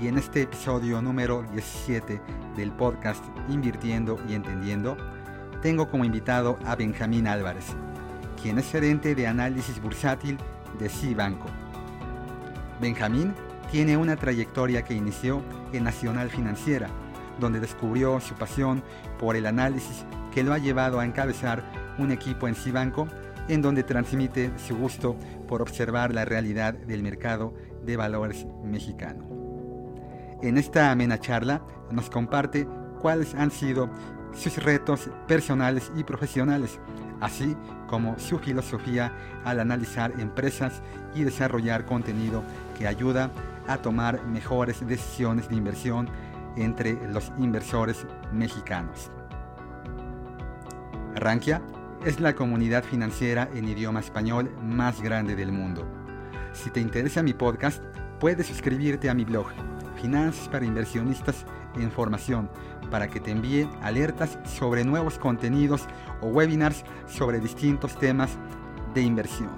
y en este episodio número 17 del podcast Invirtiendo y Entendiendo, tengo como invitado a Benjamín Álvarez, quien es gerente de análisis bursátil de Cibanco. Benjamín tiene una trayectoria que inició en Nacional Financiera, donde descubrió su pasión por el análisis que lo ha llevado a encabezar un equipo en Cibanco en donde transmite su gusto por observar la realidad del mercado de valores mexicano. En esta amena charla nos comparte cuáles han sido sus retos personales y profesionales, así como su filosofía al analizar empresas y desarrollar contenido que ayuda a tomar mejores decisiones de inversión entre los inversores mexicanos. Rankia es la comunidad financiera en idioma español más grande del mundo. Si te interesa mi podcast, puedes suscribirte a mi blog Finanzas para Inversionistas en Formación para que te envíe alertas sobre nuevos contenidos o webinars sobre distintos temas de inversión.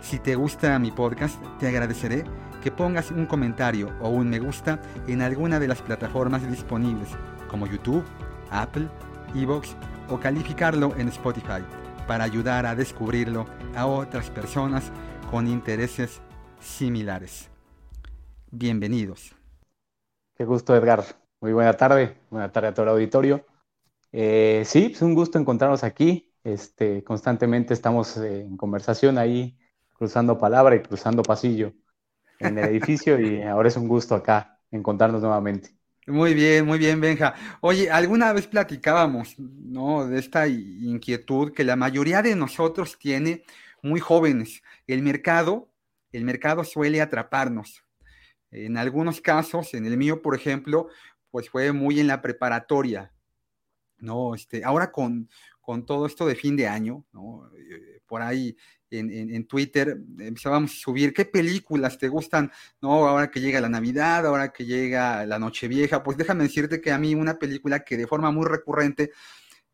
Si te gusta mi podcast, te agradeceré que pongas un comentario o un me gusta en alguna de las plataformas disponibles como YouTube, Apple, Evox o calificarlo en Spotify para ayudar a descubrirlo a otras personas con intereses similares. Bienvenidos. Qué gusto, Edgar. Muy buena tarde. Buena tarde a todo el auditorio. Eh, sí, es un gusto encontrarnos aquí. Este, constantemente estamos eh, en conversación ahí, cruzando palabra y cruzando pasillo en el edificio y ahora es un gusto acá encontrarnos nuevamente. Muy bien, muy bien, Benja. Oye, alguna vez platicábamos, ¿no? De esta inquietud que la mayoría de nosotros tiene muy jóvenes. El mercado, el mercado suele atraparnos. En algunos casos, en el mío, por ejemplo, pues fue muy en la preparatoria, ¿no? Este, ahora con, con todo esto de fin de año, ¿no? Eh, por ahí en, en, Twitter empezábamos a subir qué películas te gustan, ¿no? Ahora que llega la Navidad, ahora que llega la Nochevieja, pues déjame decirte que a mí una película que de forma muy recurrente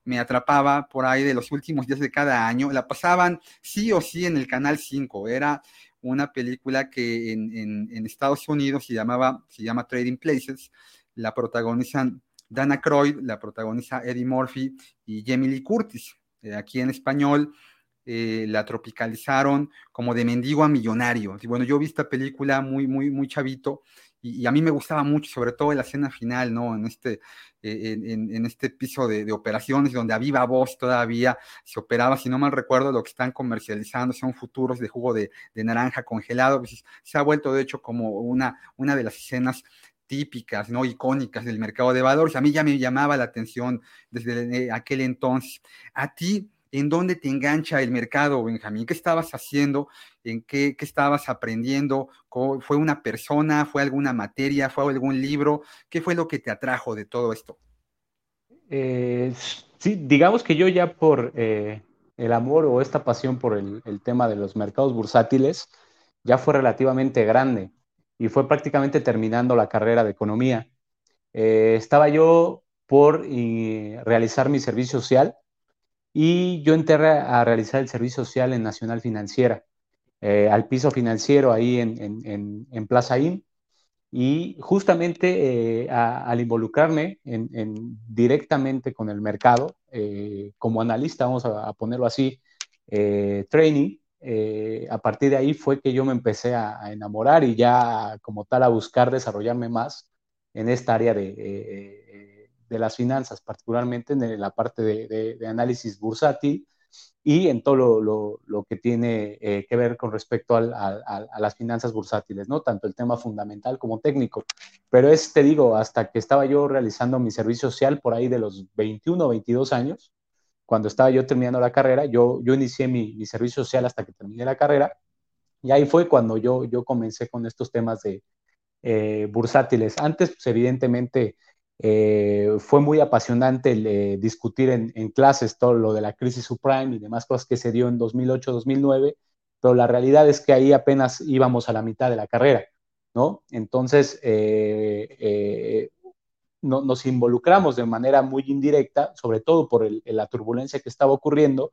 me atrapaba por ahí de los últimos días de cada año, la pasaban sí o sí en el Canal 5, era una película que en, Estados Unidos se llamaba, se llama Trading Places, la protagonizan Dana Croyd, la protagoniza Eddie Murphy y Jamie Lee Curtis. Eh, aquí en español eh, la tropicalizaron como de mendigo a millonario. Y bueno, yo vi esta película muy, muy, muy chavito y, a mí me gustaba mucho, sobre todo en la escena final, ¿no? En este, eh, en, este piso de, operaciones donde a viva voz todavía se operaba, si no mal recuerdo, lo que están comercializando son futuros de jugo de, naranja congelado, pues, se ha vuelto de hecho como una, una de las escenas típicas, ¿no? icónicas del mercado de valores. A mí ya me llamaba la atención desde aquel entonces. A ti, ¿En dónde te engancha el mercado, Benjamín? ¿Qué estabas haciendo? ¿En qué, estabas aprendiendo? ¿Fue una persona? ¿Fue alguna materia? ¿Fue algún libro? ¿Qué fue lo que te atrajo de todo esto? Eh, sí, digamos que yo ya por eh, el amor o esta pasión por el, tema de los mercados bursátiles, ya fue relativamente grande y fue prácticamente terminando la carrera de economía. Eh, estaba yo por realizar mi servicio social y yo entré a realizar el servicio social en Nacional Financiera, eh, al piso financiero ahí en, Plaza IN. Y justamente eh, al involucrarme en, directamente con el mercado, eh, como analista, vamos a, ponerlo así, training, a partir de ahí fue que yo me empecé a, enamorar y ya como tal a buscar desarrollarme más en esta área de de las finanzas, particularmente en la parte de, análisis bursátil y en todo lo, que tiene eh, que ver con respecto a las finanzas bursátiles, ¿no? Tanto el tema fundamental como técnico. Pero es, te digo, hasta que estaba yo realizando mi servicio social por ahí de los 21 o 22 años, cuando estaba yo terminando la carrera, yo, yo inicié mi, servicio social hasta que terminé la carrera, y ahí fue cuando yo, yo comencé con estos temas de eh, bursátiles. Antes, pues, evidentemente, Eh, fue muy apasionante eh, discutir en, clases todo lo de la crisis subprime y demás cosas que se dio en 2008-2009, pero la realidad es que ahí apenas íbamos a la mitad de la carrera, ¿no? Entonces, eh, nos involucramos de manera muy indirecta, sobre todo por la turbulencia que estaba ocurriendo.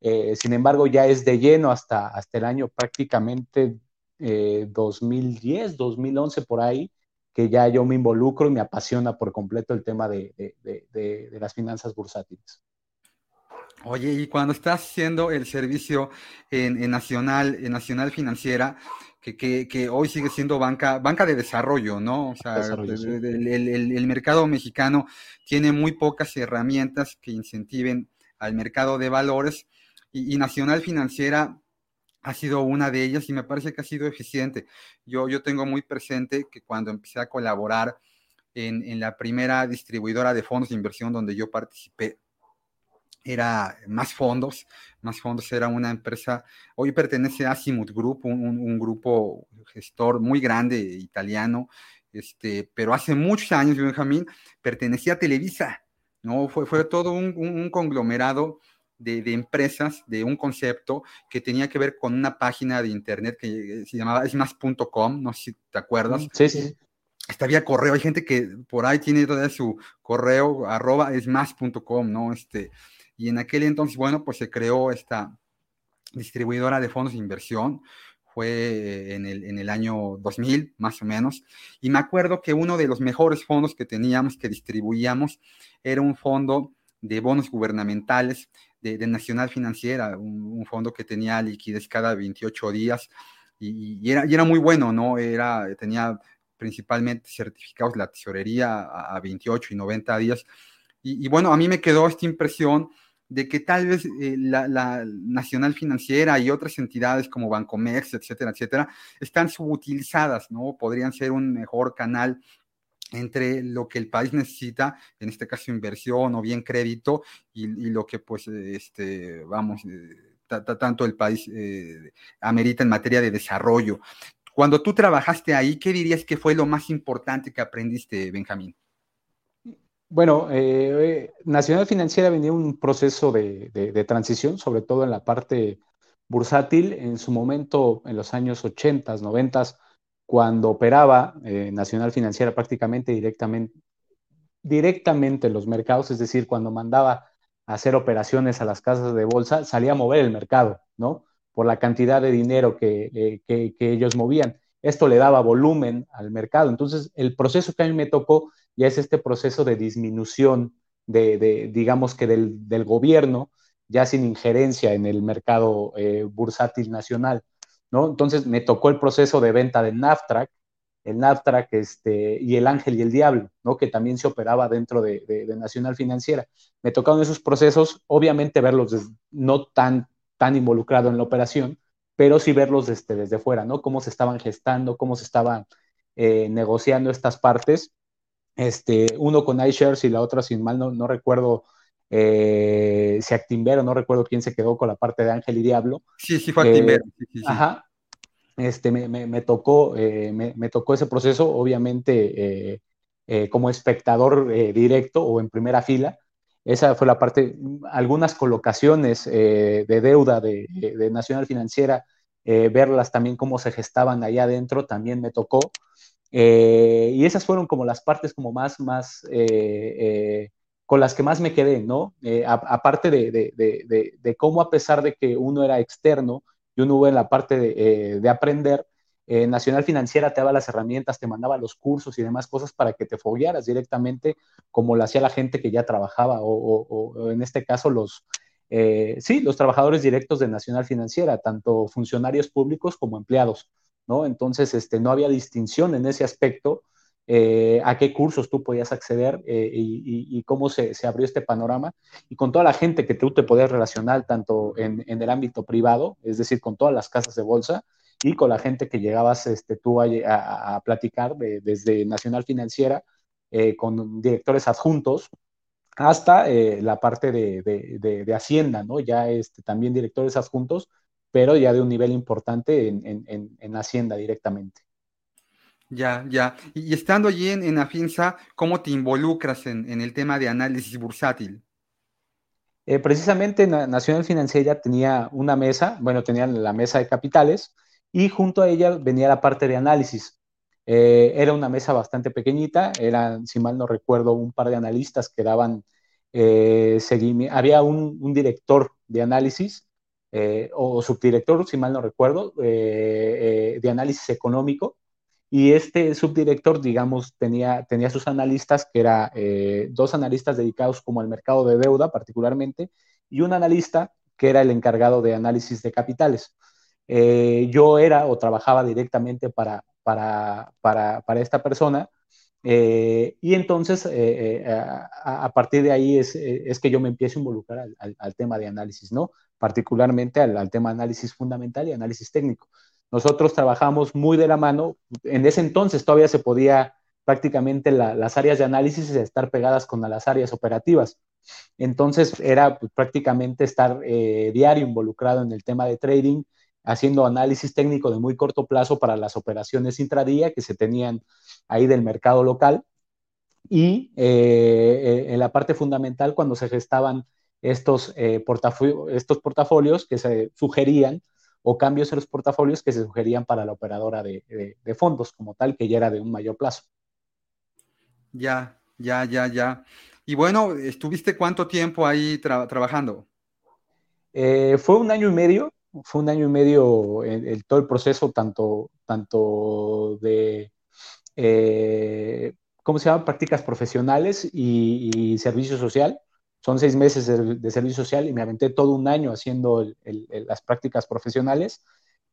sin embargo, ya es de lleno hasta, hasta el año prácticamente 2010, 2011 por ahí, que ya yo me involucro y me apasiona por completo el tema de, las finanzas bursátiles. Oye, y cuando estás haciendo el servicio en, Nacional, en Nacional Financiera, que, hoy sigue siendo banca, banca de desarrollo, ¿no? O sea, el, mercado mexicano tiene muy pocas herramientas que incentiven al mercado de valores y Nacional Financiera ha sido una de ellas y me parece que ha sido eficiente. Yo, yo tengo muy presente que cuando empecé a colaborar en, la primera distribuidora de fondos de inversión donde yo participé, era más fondos, más fondos era una empresa, hoy pertenece a Simut Group, un, grupo gestor muy grande italiano, este, pero hace muchos años, Benjamín, pertenecía a Televisa, ¿no? Fue, fue todo un conglomerado de, empresas, de un concepto que tenía que ver con una página de internet que se llamaba esmas.com, no sé si te acuerdas. Sí, sí. Hasta había correo, hay gente que por ahí tiene todavía su correo arroba esmas.com, ¿no? Este, y en aquel entonces, bueno, pues se creó esta distribuidora de fondos de inversión, fue en el, en el año 2000, más o menos, y me acuerdo que uno de los mejores fondos que teníamos, que distribuíamos, era un fondo de bonos gubernamentales de, Nacional Financiera, un, fondo que tenía liquidez cada 28 días y, era, y, era, muy bueno, ¿no? Era, tenía principalmente certificados de la tesorería a, 28 y 90 días. Y, bueno, a mí me quedó esta impresión de que tal vez eh, la, la, Nacional Financiera y otras entidades como Bancomex, etcétera, etcétera, están subutilizadas, ¿no? Podrían ser un mejor canal entre lo que el país necesita, en este caso inversión o bien crédito, y, lo que pues, este, vamos, eh, tanto el país eh, amerita en materia de desarrollo. Cuando tú trabajaste ahí, ¿qué dirías que fue lo más importante que aprendiste, Benjamín? Bueno, eh, Nacional Financiera venía un proceso de, de, transición, sobre todo en la parte bursátil. En su momento, en los años 80, 90, cuando operaba eh, Nacional Financiera prácticamente directamente, directamente en los mercados, es decir, cuando mandaba a hacer operaciones a las casas de bolsa, salía a mover el mercado, ¿no? Por la cantidad de dinero que, eh, ellos movían. Esto le daba volumen al mercado. Entonces, el proceso que a mí me tocó ya es este proceso de disminución de, digamos que del, gobierno, ya sin injerencia en el mercado eh, bursátil nacional. ¿No? Entonces me tocó el proceso de venta del NAFTRAC, el NAFTRAC este, y el Ángel y el Diablo, ¿no? Que también se operaba dentro de, Nacional Financiera. Me tocaron esos procesos, obviamente verlos no tan, tan involucrado en la operación, pero sí verlos desde, desde fuera, ¿no? Cómo se estaban gestando, cómo se estaban eh, negociando estas partes. Este, uno con iShares y la otra, sin mal, no, no recuerdo eh, si Actimbero, no recuerdo quién se quedó con la parte de Ángel y Diablo. Sí, sí, fue Actimbero. Eh, ajá. Este, me, tocó, eh, me, tocó ese proceso, obviamente, como espectador directo o en primera fila. Esa fue la parte, algunas colocaciones de deuda de, Nacional Financiera, verlas también cómo se gestaban allá adentro, también me tocó. y esas fueron como las partes como más, más con las que más me quedé, ¿no? Eh, aparte de, cómo a pesar de que uno era externo y uno en la parte de, eh, aprender, eh, Nacional Financiera te daba las herramientas, te mandaba los cursos y demás cosas para que te foguearas directamente como lo hacía la gente que ya trabajaba o, en este caso los, sí, los trabajadores directos de Nacional Financiera, tanto funcionarios públicos como empleados, ¿no? Entonces, este, no había distinción en ese aspecto eh, a qué cursos tú podías acceder eh, y, cómo se, abrió este panorama y con toda la gente que tú te podías relacionar tanto en, el ámbito privado, es decir, con todas las casas de bolsa y con la gente que llegabas este, tú a, platicar desde Nacional Financiera eh, con directores adjuntos hasta la parte de, Hacienda, ¿no? Ya este, también directores adjuntos, pero ya de un nivel importante en Hacienda directamente. Ya, ya. Y, estando allí en, en, Afinsa, ¿cómo te involucras en, el tema de análisis bursátil? Eh, precisamente Nacional Financiera tenía una mesa, bueno, tenía la mesa de capitales y junto a ella venía la parte de análisis. Eh, era una mesa bastante pequeñita, eran, si mal no recuerdo, un par de analistas que daban eh, seguimiento. Había un, director de análisis o subdirector, si mal no recuerdo, de análisis económico. Y este subdirector, digamos, tenía, tenía sus analistas, que eran dos analistas dedicados como al mercado de deuda particularmente, y un analista que era el encargado de análisis de capitales. yo era o trabajaba directamente para, para, para, para esta persona. Eh, y entonces, eh, eh, a, partir de ahí es, es, que yo me empiezo a involucrar al, al, tema de análisis, ¿no? Particularmente al, al, tema análisis fundamental y análisis técnico. Nosotros trabajamos muy de la mano. En ese entonces todavía se podía prácticamente la, las áreas de análisis estar pegadas con las áreas operativas. Entonces era pues, prácticamente estar diario involucrado en el tema de trading, haciendo análisis técnico de muy corto plazo para las operaciones intradía que se tenían ahí del mercado local. Y eh, en la parte fundamental, cuando se gestaban estos, eh, estos portafolios que se sugerían o cambios en los portafolios que se sugerían para la operadora de, fondos como tal, que ya era de un mayor plazo. Ya, ya, ya, ya. Y bueno, ¿estuviste cuánto tiempo ahí trabajando? Eh, fue un año y medio, fue un año y medio el, todo el proceso, tanto, tanto de, eh, ¿cómo se llama? Prácticas profesionales y, servicio social. Son seis meses de, servicio social y me aventé todo un año haciendo las prácticas profesionales.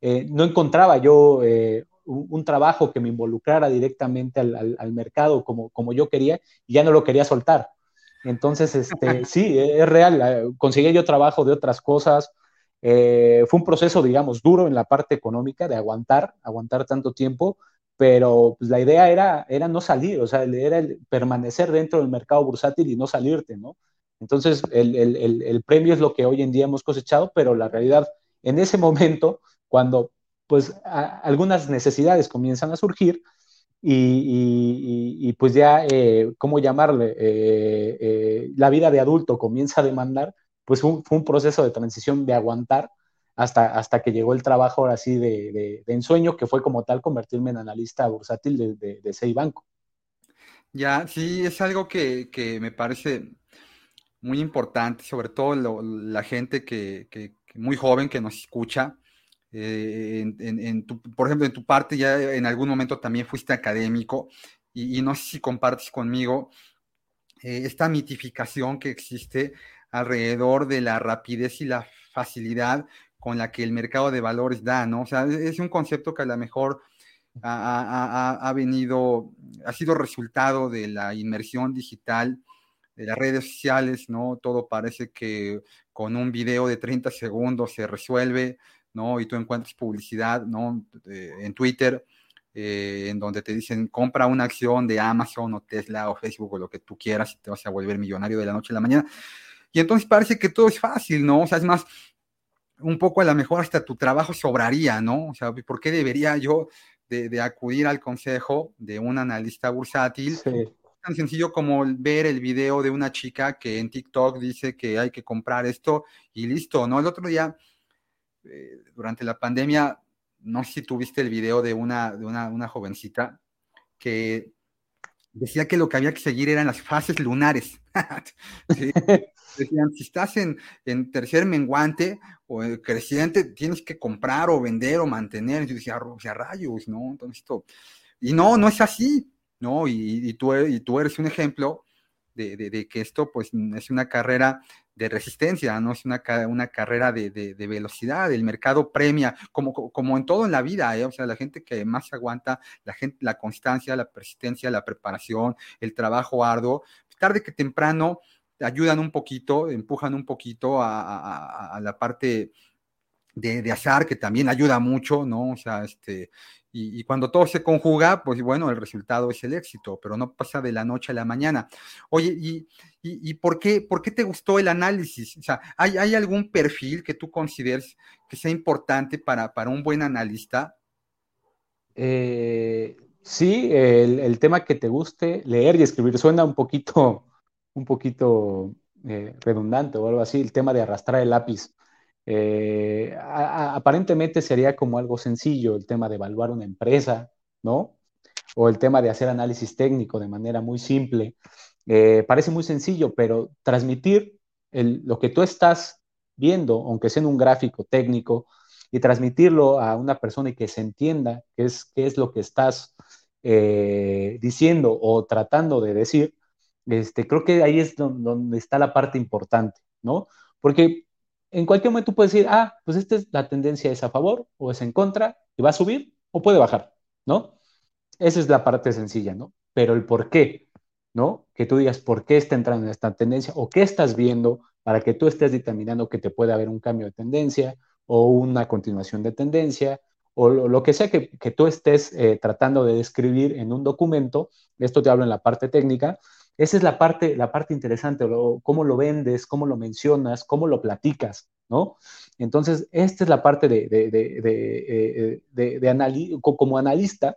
Eh, no encontraba yo eh, un, trabajo que me involucrara directamente al, mercado como, como yo quería y ya no lo quería soltar. Entonces, este, sí, es real. Conseguí yo trabajo de otras cosas, eh, fue un proceso, digamos, duro en la parte económica de aguantar, aguantar tanto tiempo, pero pues, la idea era, era no salir, o sea, era permanecer dentro del mercado bursátil y no salirte, ¿no? Entonces, el, el, el, premio es lo que hoy en día hemos cosechado, pero la realidad, en ese momento, cuando pues algunas necesidades comienzan a surgir y, pues ya, eh, ¿cómo llamarle? Eh, la vida de adulto comienza a demandar, pues fue un, proceso de transición de aguantar hasta, hasta que llegó el trabajo ahora sí de, ensueño, que fue como tal convertirme en analista bursátil de, de, Banco. Ya, sí, es algo que, me parece muy importante, sobre todo la gente que, muy joven que nos escucha. Eh, en, por ejemplo, en tu parte ya en algún momento también fuiste académico y, no sé si compartes conmigo eh, esta mitificación que existe alrededor de la rapidez y la facilidad con la que el mercado de valores da, ¿no? O sea, es un concepto que a lo mejor ha, venido, ha sido resultado de la inmersión digital, de las redes sociales, ¿no? Todo parece que con un video de 30 segundos se resuelve, ¿no? Y tú encuentras publicidad, ¿no? en Twitter, eh, en donde te dicen compra una acción de Amazon o Tesla o Facebook o lo que tú quieras y te vas a volver millonario de la noche a la mañana. Y entonces parece que todo es fácil, ¿no? O sea, es más, un poco a lo mejor hasta tu trabajo sobraría, ¿no? O sea, ¿por qué debería yo de, acudir al consejo de un analista bursátil? Tan sencillo como ver el video de una chica que en TikTok dice que hay que comprar esto y listo, ¿no? El otro día, eh, durante la pandemia, no sé si tuviste el video de una, de una, una jovencita que decía que lo que había que seguir eran las fases lunares. Decían, si estás en, en, tercer menguante o creciente, tienes que comprar o vender o mantener. yo decía, o sea, rayos, ¿no? Entonces, esto... Y no, no es así, ¿no? Y, tú, y tú eres un ejemplo de, de, que esto, pues, es una carrera de resistencia, no es una, una carrera de, de, velocidad. El mercado premia, como, como en todo en la vida, ¿eh? o sea, la gente que más aguanta, la, gente, la constancia, la persistencia, la preparación, el trabajo arduo, tarde que temprano ayudan un poquito, empujan un poquito a, la parte de, azar, que también ayuda mucho, ¿no? O sea, este, y, cuando todo se conjuga, pues bueno, el resultado es el éxito, pero no pasa de la noche a la mañana. Oye, ¿y, por, qué, por qué te gustó el análisis? O sea, ¿hay, ¿hay, algún perfil que tú consideres que sea importante para, para un buen analista? Eh, sí, el, tema que te guste leer y escribir suena un poquito, un poquito eh, redundante o algo así, el tema de arrastrar el lápiz. Eh, aparentemente sería como algo sencillo el tema de evaluar una empresa, ¿no? O el tema de hacer análisis técnico de manera muy simple. Eh, parece muy sencillo, pero transmitir lo que tú estás viendo, aunque sea en un gráfico técnico, y transmitirlo a una persona y que se entienda qué es, qué es lo que estás eh, diciendo o tratando de decir, este, creo que ahí es donde, está la parte importante, ¿no? Porque en cualquier momento tú puedes decir, ah, pues esta es la tendencia es a favor o es en contra y va a subir o puede bajar, ¿no? Esa es la parte sencilla, ¿no? Pero el por qué, ¿no? Que tú digas por qué está entrando en esta tendencia o qué estás viendo para que tú estés determinando que te puede haber un cambio de tendencia o una continuación de tendencia o lo, que sea que, tú estés eh, tratando de describir en un documento, esto te hablo en la parte técnica, esa es la parte, la parte interesante, cómo lo vendes, cómo lo mencionas, cómo lo platicas, ¿no? Entonces, esta es la parte de, de, de, de, de como analista,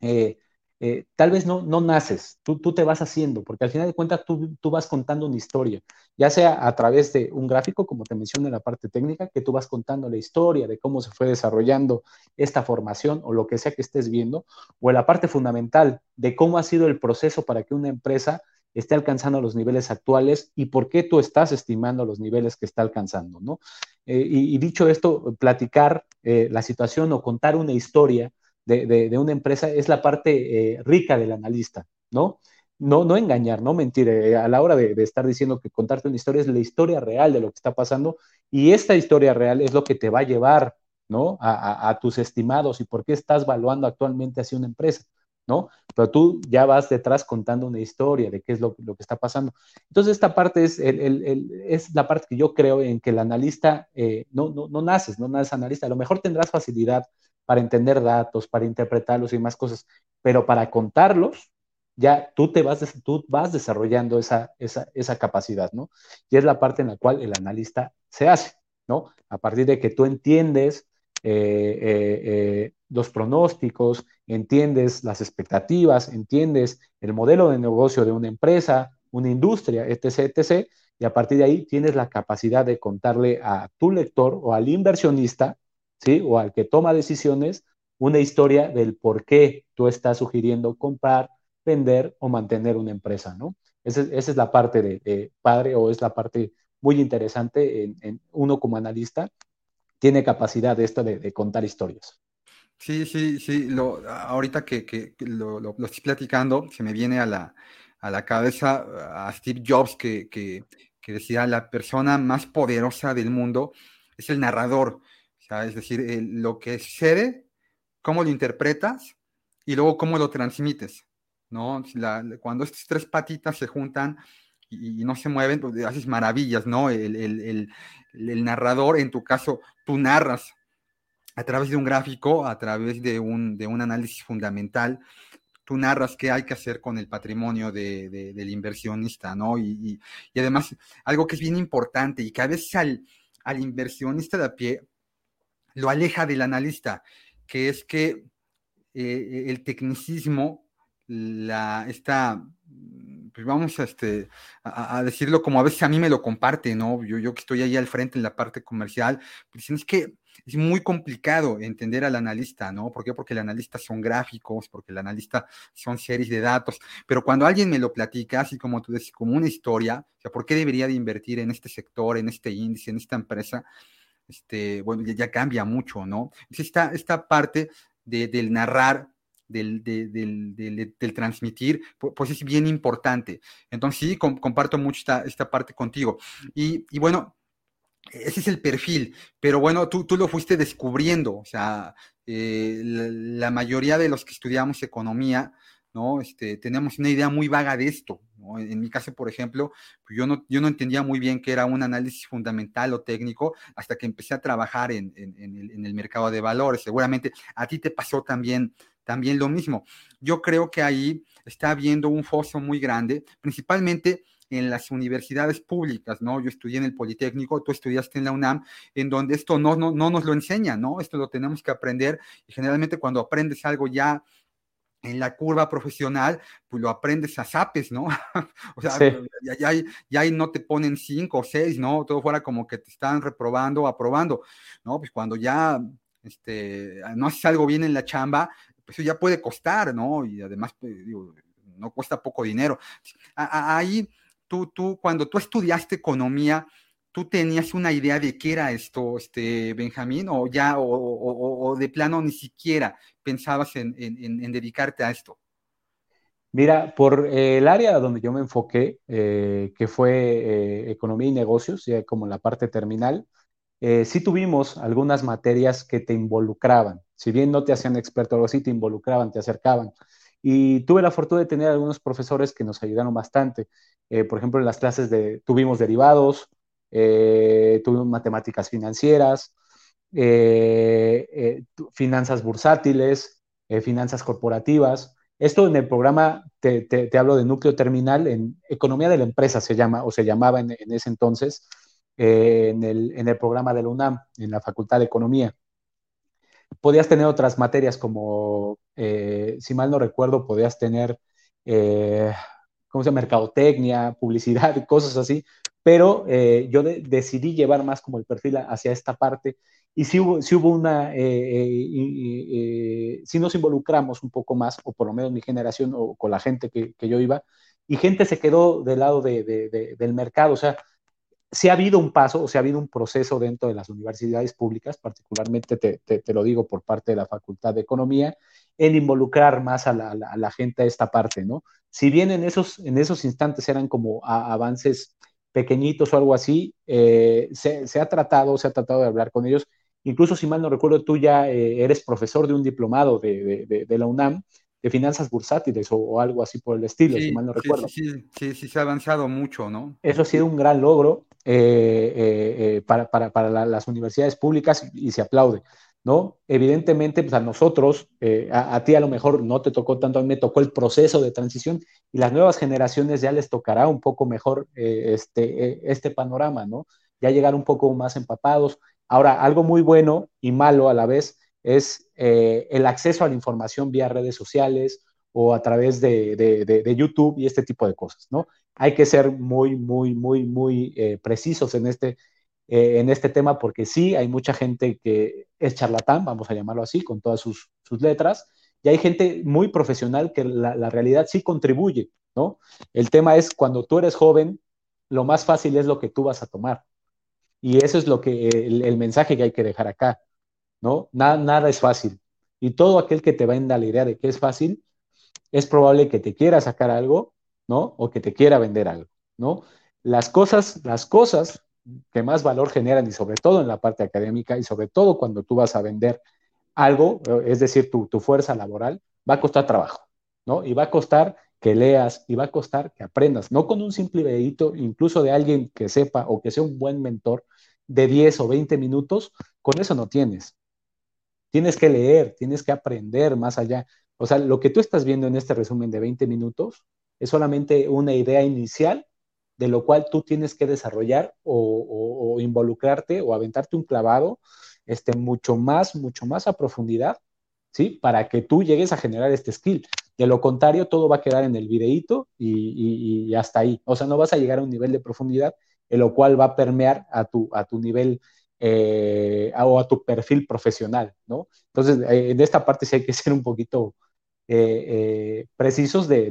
eh, eh, tal vez no, no naces, tú, tú te vas haciendo, porque al final de cuentas tú, tú, vas contando una historia, ya sea a través de un gráfico, como te mencioné en la parte técnica, que tú vas contando la historia de cómo se fue desarrollando esta formación o lo que sea que estés viendo, o la parte fundamental de cómo ha sido el proceso para que una empresa esté alcanzando los niveles actuales y por qué tú estás estimando los niveles que está alcanzando, ¿no? Eh, y, dicho esto, platicar eh, la situación o contar una historia de, una empresa es la parte eh, rica del analista, ¿no? No, no engañar, no mentir. Eh, a la hora de, estar diciendo que contarte una historia es la historia real de lo que está pasando y esta historia real es lo que te va a llevar, ¿no? A, tus estimados y por qué estás evaluando actualmente hacia una empresa, ¿no? Pero tú ya vas detrás contando una historia de qué es lo, que está pasando. Entonces, esta parte es, es la parte que yo creo en que el analista eh, no, no, no naces, no naces analista. A lo mejor tendrás facilidad para entender datos, para interpretarlos y más cosas, pero para contarlos, ya tú te vas, tú vas desarrollando esa, esa, capacidad, ¿no? Y es la parte en la cual el analista se hace, ¿no? A partir de que tú entiendes eh, eh, eh, los pronósticos, entiendes las expectativas, entiendes el modelo de negocio de una empresa, una industria, etc., etc., y a partir de ahí tienes la capacidad de contarle a tu lector o al inversionista ¿sí? O al que toma decisiones, una historia del por qué tú estás sugiriendo comprar, vender o mantener una empresa, ¿no? Esa, es la parte de, padre o es la parte muy interesante en, uno como analista tiene capacidad de esto de, contar historias. Sí, sí, sí. Lo, ahorita que, lo, estoy platicando, se me viene a la, a la cabeza a Steve Jobs que, que, decía, la persona más poderosa del mundo es el narrador es decir, lo que sucede, cómo lo interpretas y luego cómo lo transmites, ¿no? cuando estas tres patitas se juntan y, no se mueven, pues haces maravillas, ¿no? El, narrador, en tu caso, tú narras a través de un gráfico, a través de un, de análisis fundamental, tú narras qué hay que hacer con el patrimonio del inversionista, ¿no? Y, además, algo que es bien importante y que a veces al, al inversionista de a pie lo aleja del analista, que es que eh, el tecnicismo, la, esta, pues vamos a, este, a, decirlo como a veces a mí me lo comparte, ¿no? Yo, yo que estoy ahí al frente en la parte comercial, pues es que es muy complicado entender al analista, ¿no? ¿Por qué? Porque el analista son gráficos, porque el analista son series de datos, pero cuando alguien me lo platica, así como tú dices, como una historia, o sea, ¿por qué debería de invertir en este sector, en este índice, en esta empresa? Este, bueno, ya, cambia mucho, ¿no? Esta, esta parte del narrar, del, del, transmitir, pues es bien importante. Entonces, sí, comparto mucho esta, esta parte contigo. Y, y, bueno, ese es el perfil, pero bueno, tú, tú lo fuiste descubriendo, o sea, eh, la, mayoría de los que estudiamos economía, ¿no? Este, tenemos una idea muy vaga de esto, en mi caso, por ejemplo, pues, yo no, yo no entendía muy bien qué era un análisis fundamental o técnico hasta que empecé a trabajar en, el, mercado de valores. Seguramente a ti te pasó también, también lo mismo. Yo creo que ahí está habiendo un foso muy grande, principalmente en las universidades públicas, ¿no? Yo estudié en el Politécnico, tú estudiaste en la UNAM, en donde esto no, no, no nos lo enseña, ¿no? Esto lo tenemos que aprender y generalmente cuando aprendes algo ya en la curva profesional, pues lo aprendes a zapes, ¿no? o sea, ya, ya, ahí no te ponen cinco o seis, ¿no? Todo fuera como que te están reprobando o aprobando, ¿no? Pues cuando ya este, no haces algo bien en la chamba, pues eso ya puede costar, ¿no? Y además, pues, digo, no cuesta poco dinero. Ahí, tú, tú, cuando tú estudiaste economía, ¿tú tenías una idea de qué era esto, este, Benjamín? ¿O ya, o, de plano ni siquiera pensabas en, dedicarte a esto? Mira, por eh, el área donde yo me enfoqué, eh, que fue eh, economía y negocios, ya como la parte terminal, sí tuvimos algunas materias que te involucraban. Si bien no te hacían experto, algo así, te involucraban, te acercaban. Y tuve la fortuna de tener algunos profesores que nos ayudaron bastante. por ejemplo, en las clases de, tuvimos derivados, eh, matemáticas financieras, eh, eh, finanzas bursátiles, finanzas corporativas. Esto en el programa, te, hablo de núcleo terminal, en economía de la empresa se llama, o se llamaba en, ese entonces, en el, en, el, programa de la UNAM, en la Facultad de Economía. Podías tener otras materias como, si mal no recuerdo, podías tener, ¿cómo se llama? Mercadotecnia, publicidad, cosas así, pero eh, yo decidí llevar más como el perfil hacia esta parte. Y si hubo, si hubo una, eh, eh, si nos involucramos un poco más, o por lo menos mi generación o con la gente que, que yo iba, y gente se quedó del lado de, de, del mercado, o sea, si ha habido un paso, o si ha habido un proceso dentro de las universidades públicas, particularmente te, te, lo digo por parte de la Facultad de Economía, en involucrar más a la, a la, gente a esta parte, ¿no? Si bien en esos, en esos instantes eran como avances pequeñitos o algo así, eh, se, ha tratado, se ha tratado de hablar con ellos. Incluso, si mal no recuerdo, tú ya eh, eres profesor de un diplomado de, la UNAM de finanzas bursátiles o, algo así por el estilo, si mal no recuerdo. Sí, sí, sí, se ha avanzado mucho, ¿no? Eso ha sido un gran logro eh, para, para, las universidades públicas y se aplaude. ¿No? Evidentemente, pues a nosotros, eh, a, ti a lo mejor no te tocó tanto, a mí me tocó el proceso de transición y las nuevas generaciones ya les tocará un poco mejor eh, este, eh, este panorama, ¿no? Ya llegar un poco más empapados. Ahora, algo muy bueno y malo a la vez es el acceso a la información vía redes sociales o a través de, de, YouTube y este tipo de cosas, ¿no? Hay que ser muy, muy, muy, muy precisos en este, eh, en este tema porque sí, hay mucha gente que es charlatán, vamos a llamarlo así, con todas sus, letras, y hay gente muy profesional que la, realidad sí contribuye, ¿no? El tema es cuando tú eres joven, lo más fácil es lo que tú vas a tomar. Y eso es lo que el, mensaje que hay que dejar acá, ¿no? Nada, nada es fácil. Y todo aquel que te venda la idea de que es fácil, es probable que te quiera sacar algo, ¿no? O que te quiera vender algo, ¿no? Las cosas, las cosas que más valor generan y sobre todo en la parte académica y sobre todo cuando tú vas a vender algo, es decir, tu, fuerza laboral, va a costar trabajo, ¿no? Y va a costar que leas y va a costar que aprendas, no con un simple videito, incluso de alguien que sepa o que sea un buen mentor de 10 o 20 minutos, con eso no tienes. Tienes que leer, tienes que aprender más allá. O sea, lo que tú estás viendo en este resumen de 20 minutos es solamente una idea inicial de lo cual tú tienes que desarrollar o, involucrarte o aventarte un clavado este, mucho más, mucho más a profundidad, ¿sí? Para que tú llegues a generar este skill. De lo contrario, todo va a quedar en el videíto y, hasta ahí. O sea, no vas a llegar a un nivel de profundidad, en lo cual va a permear a tu, a tu nivel eh, o a tu perfil profesional, ¿no? Entonces, eh, en esta parte sí hay que ser un poquito eh, precisos de,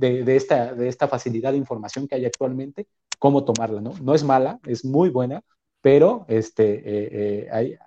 esta, de esta facilidad de información que hay actualmente, cómo tomarla, ¿no? No es mala, es muy buena, pero este, eh, eh,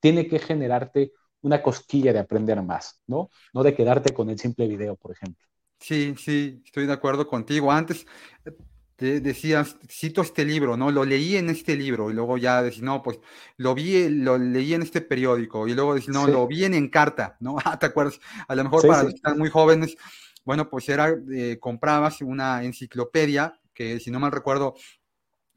tiene que generarte una cosquilla de aprender más, ¿no? No de quedarte con el simple video, por ejemplo. Sí, sí, estoy de acuerdo contigo. Antes eh, te decías, cito este libro, ¿no? Lo leí en este libro y luego ya decís, no, pues lo vi, lo leí en este periódico y luego decís, no, lo vi en Encarta, ¿no? Ah, ¿te acuerdas? A lo mejor para los que están muy jóvenes, bueno, pues era, eh, comprabas una enciclopedia que si no mal recuerdo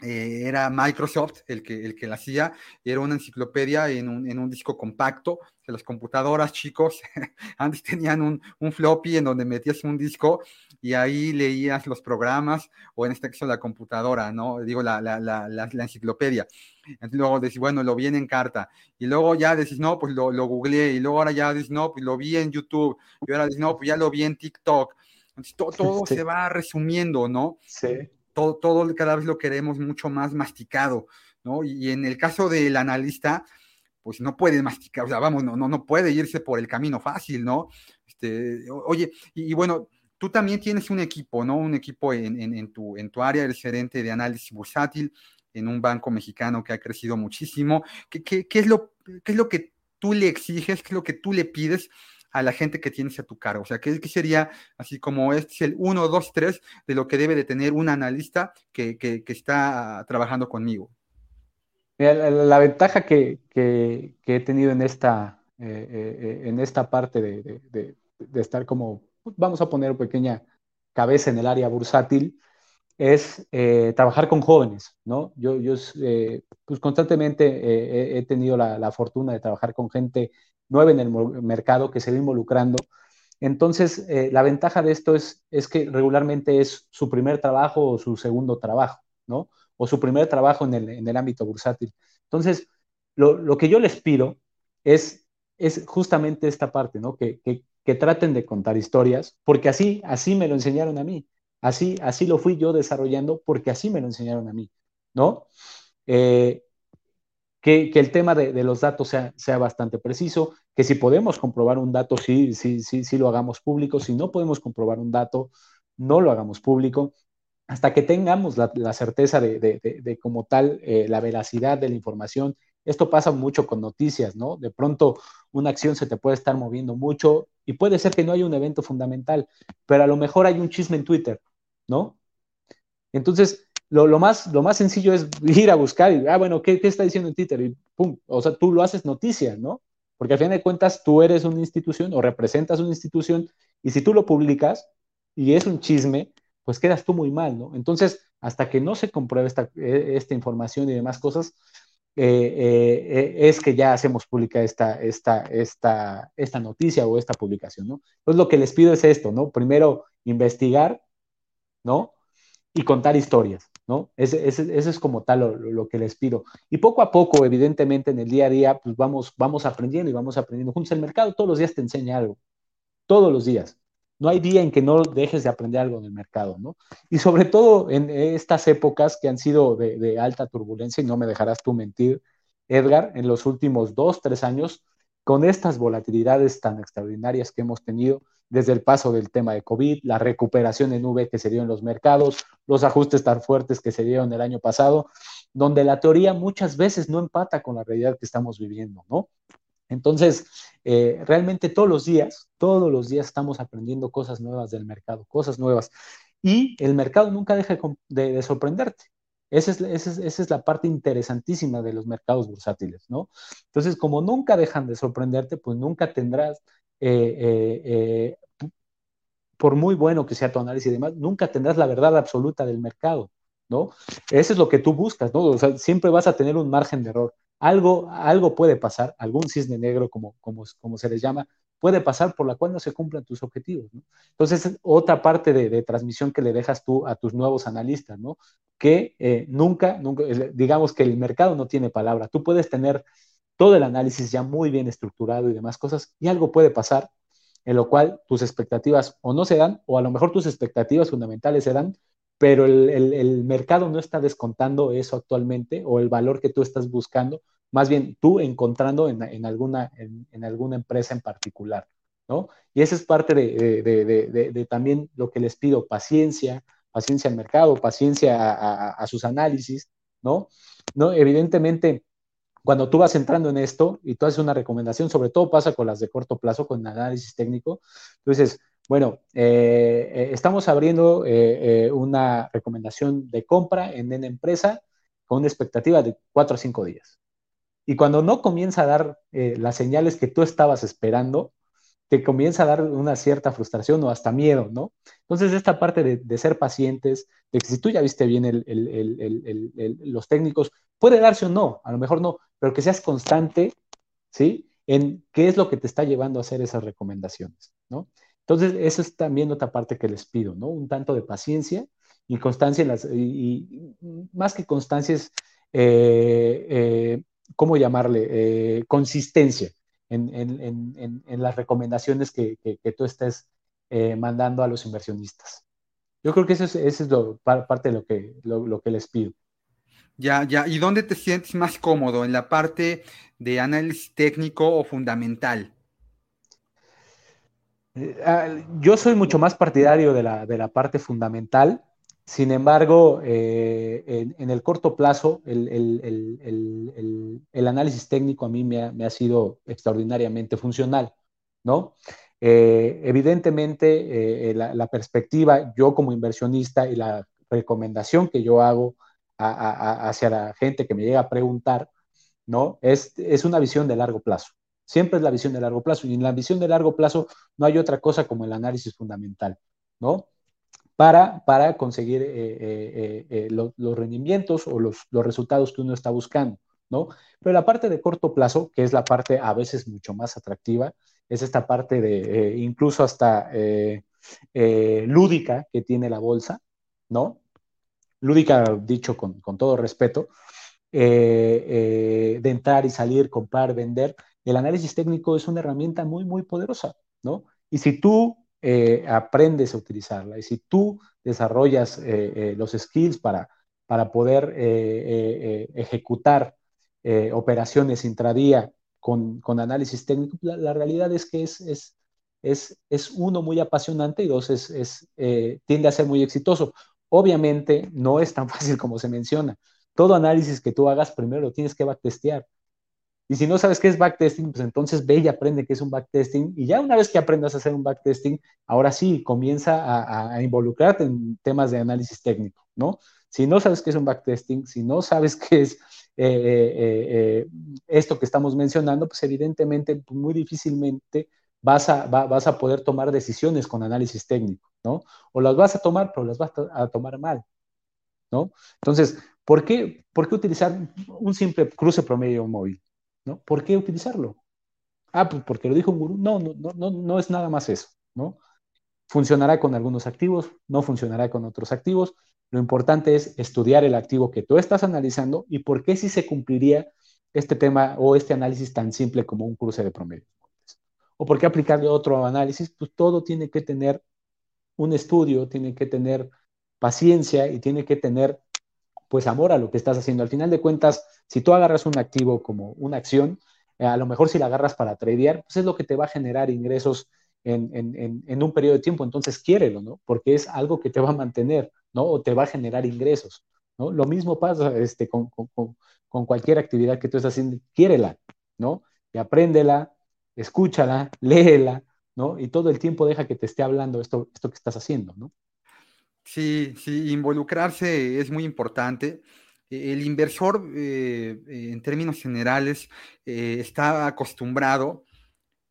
eh, era Microsoft el que, el que la hacía, era una enciclopedia en un, en un disco compacto, las computadoras, chicos, antes tenían un, un, floppy en donde metías un disco y ahí leías los programas, o en este caso la computadora, ¿no? Digo, la, la, la, la, enciclopedia. Entonces luego decís, bueno, lo vi en carta, y luego ya decís, no, pues lo, lo googleé, y luego ahora ya decís, no, pues lo vi en YouTube, y ahora decís, no, pues ya lo vi en TikTok. Entonces todo, todo se va resumiendo, ¿no? Sí todo, cada vez lo queremos mucho más masticado, ¿no? Y, en el caso del analista, pues no puede masticar, o sea, vamos, no, no, no puede irse por el camino fácil, ¿no? Este, oye, y, bueno, tú también tienes un equipo, ¿no? Un equipo en, en, tu, en tu área, eres gerente de análisis bursátil en un banco mexicano que ha crecido muchísimo. ¿Qué, qué, qué es, lo, qué es lo que tú le exiges? ¿Qué es lo que tú le pides a la gente que tienes a tu cargo. O sea, ¿qué, sería así como este es el 1, 2, 3 de lo que debe de tener un analista que, que, está trabajando conmigo? la, ventaja que, que, he tenido en esta, eh, eh, en esta parte de, de, estar como, vamos a poner pequeña cabeza en el área bursátil, es eh, trabajar con jóvenes, ¿no? Yo, yo pues constantemente he tenido la, la, fortuna de trabajar con gente nueve en el mercado que se va involucrando. Entonces, eh, la ventaja de esto es, es que regularmente es su primer trabajo o su segundo trabajo, ¿no? O su primer trabajo en el, en el ámbito bursátil. Entonces, lo, lo, que yo les pido es, es justamente esta parte, ¿no? Que, que, que, traten de contar historias, porque así, así me lo enseñaron a mí. Así, así lo fui yo desarrollando, porque así me lo enseñaron a mí, ¿no? Eh, que, el tema de, los datos sea, bastante preciso, que si podemos comprobar un dato, sí, sí, sí, sí lo hagamos público, si no podemos comprobar un dato, no lo hagamos público, hasta que tengamos la, certeza de, de, como tal eh, la veracidad de la información. Esto pasa mucho con noticias, ¿no? De pronto una acción se te puede estar moviendo mucho y puede ser que no haya un evento fundamental, pero a lo mejor hay un chisme en Twitter, ¿no? Entonces, lo, más, lo más sencillo es ir a buscar y, ah, bueno, ¿qué, está diciendo en Twitter? Y pum, o sea, tú lo haces noticia, ¿no? Porque al fin de cuentas tú eres una institución o representas una institución y si tú lo publicas y es un chisme, pues quedas tú muy mal, ¿no? Entonces, hasta que no se compruebe esta, e, esta información y demás cosas, eh, eh, es que ya hacemos pública esta, esta, esta, esta noticia o esta publicación, ¿no? Entonces, lo que les pido es esto, ¿no? Primero, investigar, ¿no? Y contar historias. ¿No? Ese, es como tal lo, que les pido. Y poco a poco, evidentemente, en el día a día, pues vamos, vamos aprendiendo y vamos aprendiendo juntos. El mercado todos los días te enseña algo, todos los días. No hay día en que no dejes de aprender algo en el mercado, ¿no? Y sobre todo en estas épocas que han sido de alta turbulencia, y no me dejarás tú mentir, Edgar, en los últimos dos, tres años, con estas volatilidades tan extraordinarias que hemos tenido, desde el paso del tema de COVID, la recuperación en V que se dio en los mercados, los ajustes tan fuertes que se dieron el año pasado, donde la teoría muchas veces no empata con la realidad que estamos viviendo, ¿no? Entonces, eh, realmente todos los días, todos los días estamos aprendiendo cosas nuevas del mercado, cosas nuevas. Y el mercado nunca deja de, sorprenderte. Esa es, esa, es, la parte interesantísima de los mercados bursátiles, ¿no? Entonces, como nunca dejan de sorprenderte, pues nunca tendrás eh, eh, eh, por muy bueno que sea tu análisis y demás, nunca tendrás la verdad absoluta del mercado, ¿no? Eso es lo que tú buscas, ¿no? O sea, siempre vas a tener un margen de error. Algo, algo puede pasar, algún cisne negro, como, como, se les llama, puede pasar por la cual no se cumplan tus objetivos, ¿no? Entonces, otra parte de, transmisión que le dejas tú a tus nuevos analistas, ¿no? Que nunca, digamos que el mercado no tiene palabra. Tú puedes tener todo el análisis ya muy bien estructurado y demás cosas, y algo puede pasar en lo cual tus expectativas o no se dan, o a lo mejor tus expectativas fundamentales se dan, pero el, mercado no está descontando eso actualmente o el valor que tú estás buscando, más bien tú encontrando en, alguna, en, alguna empresa en particular, ¿no? Y esa es parte de, de, también lo que les pido, paciencia, paciencia al mercado, paciencia a, a sus análisis, ¿no? ¿no? Evidentemente, cuando tú vas entrando en esto y tú haces una recomendación, sobre todo pasa con las de corto plazo, con análisis técnico, entonces, bueno, eh, eh, estamos abriendo eh, una recomendación de compra en una empresa con una expectativa de cuatro a cinco días. Y cuando no comienza a dar las señales que tú estabas esperando, te comienza a dar una cierta frustración o hasta miedo, ¿no? Entonces, esta parte de, ser pacientes, de que si tú ya viste bien los técnicos, puede darse o no, a lo mejor no, pero que seas constante, ¿sí? En qué es lo que te está llevando a hacer esas recomendaciones, ¿no? Entonces, eso es también otra parte que les pido, ¿no? Un tanto de paciencia y constancia, las, y, más que constancia es, eh, eh, ¿cómo llamarle? Eh, consistencia en, las recomendaciones que, tú estés mandando a los inversionistas. Yo creo que eso es, parte de lo que, lo que les pido. Ya, ya. ¿Y dónde te sientes más cómodo? ¿En la parte de análisis técnico o fundamental? Eh, ah, yo soy mucho más partidario de la, parte fundamental, sin embargo, eh, en, el corto plazo, el, análisis técnico a mí me ha, sido extraordinariamente funcional, ¿no? Eh, evidentemente, la, perspectiva, yo como inversionista y la recomendación que yo hago hacia la gente que me llega a preguntar, ¿no? Es, es una visión de largo plazo. Siempre es la visión de largo plazo. Y en la visión de largo plazo no hay otra cosa como el análisis fundamental, ¿no? Para, para conseguir eh, eh, eh, los, rendimientos o los, los, resultados que uno está buscando, ¿no? Pero la parte de corto plazo, que es la parte a veces mucho más atractiva, es esta parte de incluso hasta lúdica que tiene la bolsa, ¿no? Lúdica, dicho con, con todo respeto, de entrar y salir, comprar, vender, el análisis técnico es una herramienta muy, muy poderosa, ¿no? Y si tú eh, aprendes a utilizarla y si tú desarrollas eh, eh, los skills para, para poder ejecutar operaciones intradía con, con análisis técnico, la, realidad es que es, es, es, es, uno, muy apasionante y dos, es, es tiende a ser muy exitoso. Obviamente no es tan fácil como se menciona. Todo análisis que tú hagas primero lo tienes que backtestear y si no sabes qué es backtesting, pues entonces ve y aprende qué es un backtesting. Y ya una vez que aprendas a hacer un backtesting, ahora sí, comienza a, involucrarte en temas de análisis técnico, ¿no? Si no sabes qué es un backtesting, si no sabes qué es eh, eh, eh, esto que estamos mencionando, pues evidentemente pues muy difícilmente vas a, vas a poder tomar decisiones con análisis técnico, ¿no? O las vas a tomar, pero las vas a tomar mal, ¿no? Entonces, ¿por qué, ¿por qué utilizar un simple cruce promedio móvil? ¿no? ¿Por qué utilizarlo? Ah, pues porque lo dijo un gurú. No, no, no, no es nada más eso, ¿no? Funcionará con algunos activos, no funcionará con otros activos. Lo importante es estudiar el activo que tú estás analizando y por qué si se cumpliría este tema o este análisis tan simple como un cruce de promedio. O por qué aplicarle otro análisis, pues todo tiene que tener un estudio, tiene que tener paciencia y tiene que tener pues amor a lo que estás haciendo. Al final de cuentas, si tú agarras un activo como una acción, eh, a lo mejor si la agarras para tradear, pues es lo que te va a generar ingresos en, un periodo de tiempo, entonces quiérelo, ¿no? Porque es algo que te va a mantener, ¿no? O te va a generar ingresos, ¿no? Lo mismo pasa este, con, cualquier actividad que tú estás haciendo, quiérela, ¿no? Y apréndela, escúchala, léela, ¿no? Y todo el tiempo deja que te esté hablando esto, esto que estás haciendo, ¿no? Sí, sí, involucrarse es muy importante. E, el inversor, eh, en términos generales, eh, está acostumbrado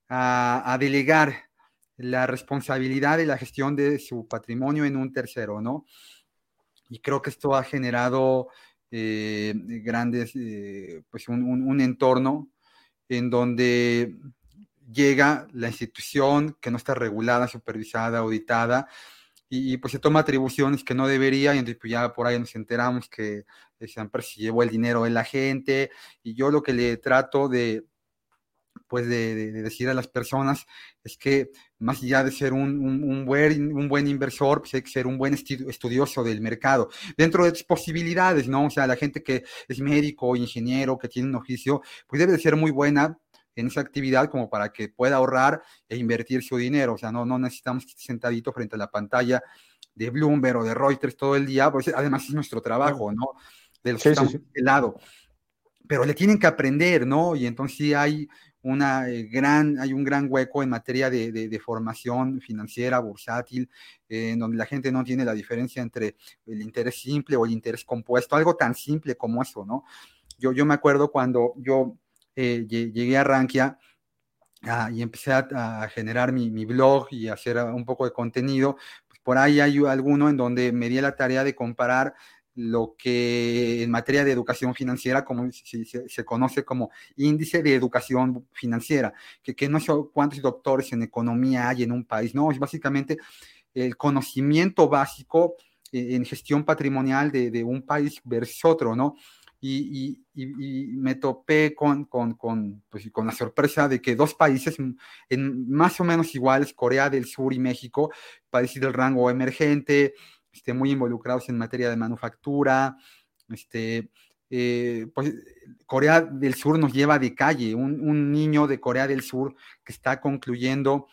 a, delegar la responsabilidad de la gestión de su patrimonio en un tercero, ¿no? Y creo que esto ha generado eh, grandes, pues un, entorno en donde llega la institución que no está regulada, supervisada, auditada, y, pues se toma atribuciones que no debería, y entonces pues ya por ahí nos enteramos que siempre se llevó el dinero de la gente, y yo lo que le trato de, pues de, decir a las personas es que más allá de ser un, buen, un buen inversor, pues hay que ser un buen estudioso del mercado, dentro de tus posibilidades, ¿no? O sea, la gente que es médico ingeniero, que tiene un oficio, pues debe de ser muy buena en esa actividad como para que pueda ahorrar e invertir su dinero. O sea, no, no necesitamos que esté sentadito frente a la pantalla de Bloomberg o de Reuters todo el día, pues además es nuestro trabajo, ¿no? De los que estamos de lado. Pero le tienen que aprender, ¿no? Y entonces sí hay una eh, gran, hay un gran hueco en materia de, de, formación financiera, bursátil, eh, en donde la gente no tiene la diferencia entre el interés simple o el interés compuesto, algo tan simple como eso, ¿no? Yo, yo me acuerdo cuando yo eh, llegué a Rankia y empecé a, generar mi, mi, blog y hacer un poco de contenido, pues por ahí hay alguno en donde me di la tarea de comparar lo que en materia de educación financiera, como se, conoce como índice de educación financiera, que, que no sé cuántos doctores en economía hay en un país, no, es básicamente el conocimiento básico eh, en gestión patrimonial de, de un país versus otro, ¿no? Y, y, y, me topé con, con, con, pues, con, la sorpresa de que dos países en más o menos iguales, Corea del Sur y México, países del rango emergente, este, muy involucrados en materia de manufactura, este, eh, pues Corea del Sur nos lleva de calle, un, niño de Corea del Sur que está concluyendo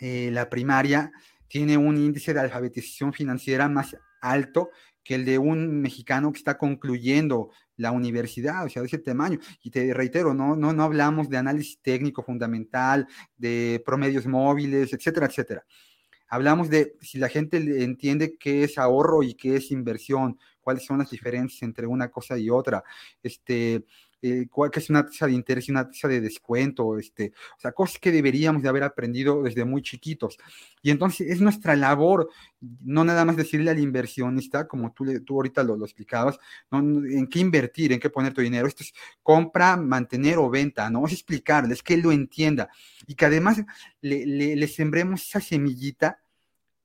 eh, la primaria tiene un índice de alfabetización financiera más alto que el de un mexicano que está concluyendo la universidad, o sea, de ese tamaño. Y te reitero, no, no, no hablamos de análisis técnico fundamental, de promedios móviles, etcétera, etcétera. Hablamos de si la gente entiende qué es ahorro y qué es inversión, cuáles son las diferencias entre una cosa y otra, este, eh, cuál es una tasa de interés y una tasa de descuento, este, o sea, cosas que deberíamos de haber aprendido desde muy chiquitos. Y entonces es nuestra labor, no nada más decirle al inversionista, como tú, tú ahorita lo, lo explicabas, ¿no? en qué invertir, en qué poner tu dinero. Esto es compra, mantener o venta, ¿no? Es explicarles que él lo entienda y que además le, le sembremos esa semillita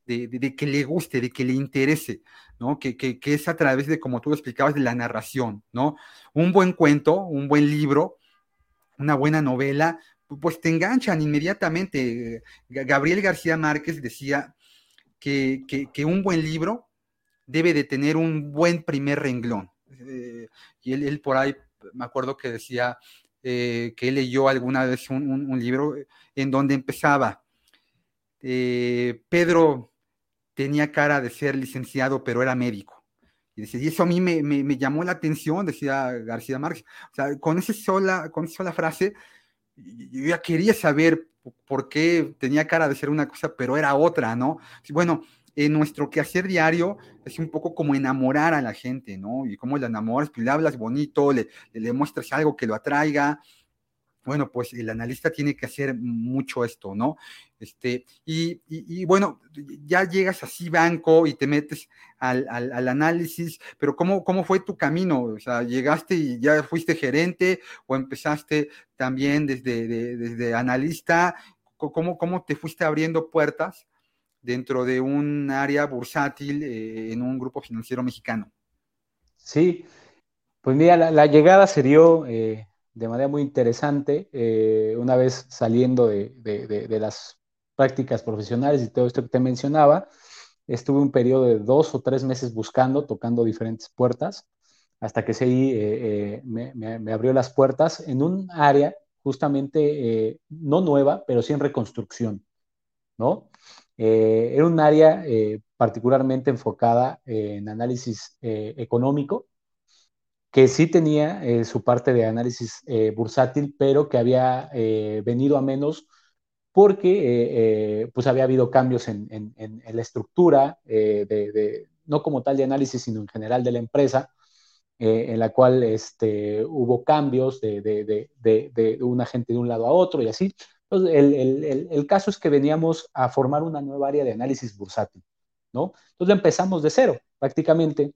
de, que le guste, de que le interese, ¿no? Que, que, es a través de, como tú lo explicabas, de la narración, ¿no? Un buen cuento, un buen libro, una buena novela, pues te enganchan inmediatamente. Gabriel García Márquez decía que, que un buen libro debe de tener un buen primer renglón. Eh, y él, por ahí, me acuerdo que decía eh, que él leyó alguna vez un, libro en donde empezaba, eh, Pedro tenía cara de ser licenciado, pero era médico. Y, decía, y eso a mí me, me, llamó la atención, decía García Márquez. O sea, con, esa sola, con esa sola frase, yo ya quería saber por qué tenía cara de ser una cosa, pero era otra, ¿no? Bueno, en nuestro quehacer diario es un poco como enamorar a la gente, ¿no? Y cómo la enamoras, pues le hablas bonito, le, le muestras algo que lo atraiga, bueno, pues el analista tiene que hacer mucho esto, ¿no? Este, y, bueno, ya llegas así banco y te metes al, análisis, pero ¿cómo, ¿cómo fue tu camino? O sea, ¿llegaste y ya fuiste gerente o empezaste también desde, desde analista? ¿Cómo, ¿Cómo te fuiste abriendo puertas dentro de un área bursátil eh, en un grupo financiero mexicano? Sí, pues mira, la, llegada se dio... Eh, de manera muy interesante, eh, una vez saliendo de, las prácticas profesionales y todo esto que te mencionaba, estuve un periodo de dos o tres meses buscando, tocando diferentes puertas, hasta que sí eh, eh, me, abrió las puertas en un área justamente no nueva, pero sí en reconstrucción, ¿no? era un área particularmente enfocada en análisis económico, que sí tenía eh, su parte de análisis eh, bursátil, pero que había eh, venido a menos porque pues había habido cambios en, la estructura, de, no como tal de análisis, sino en general de la empresa, en la cual este, hubo cambios de, de, un agente de un lado a otro y así. Entonces, el, el, caso es que veníamos a formar una nueva área de análisis bursátil, ¿no? Entonces empezamos de cero, prácticamente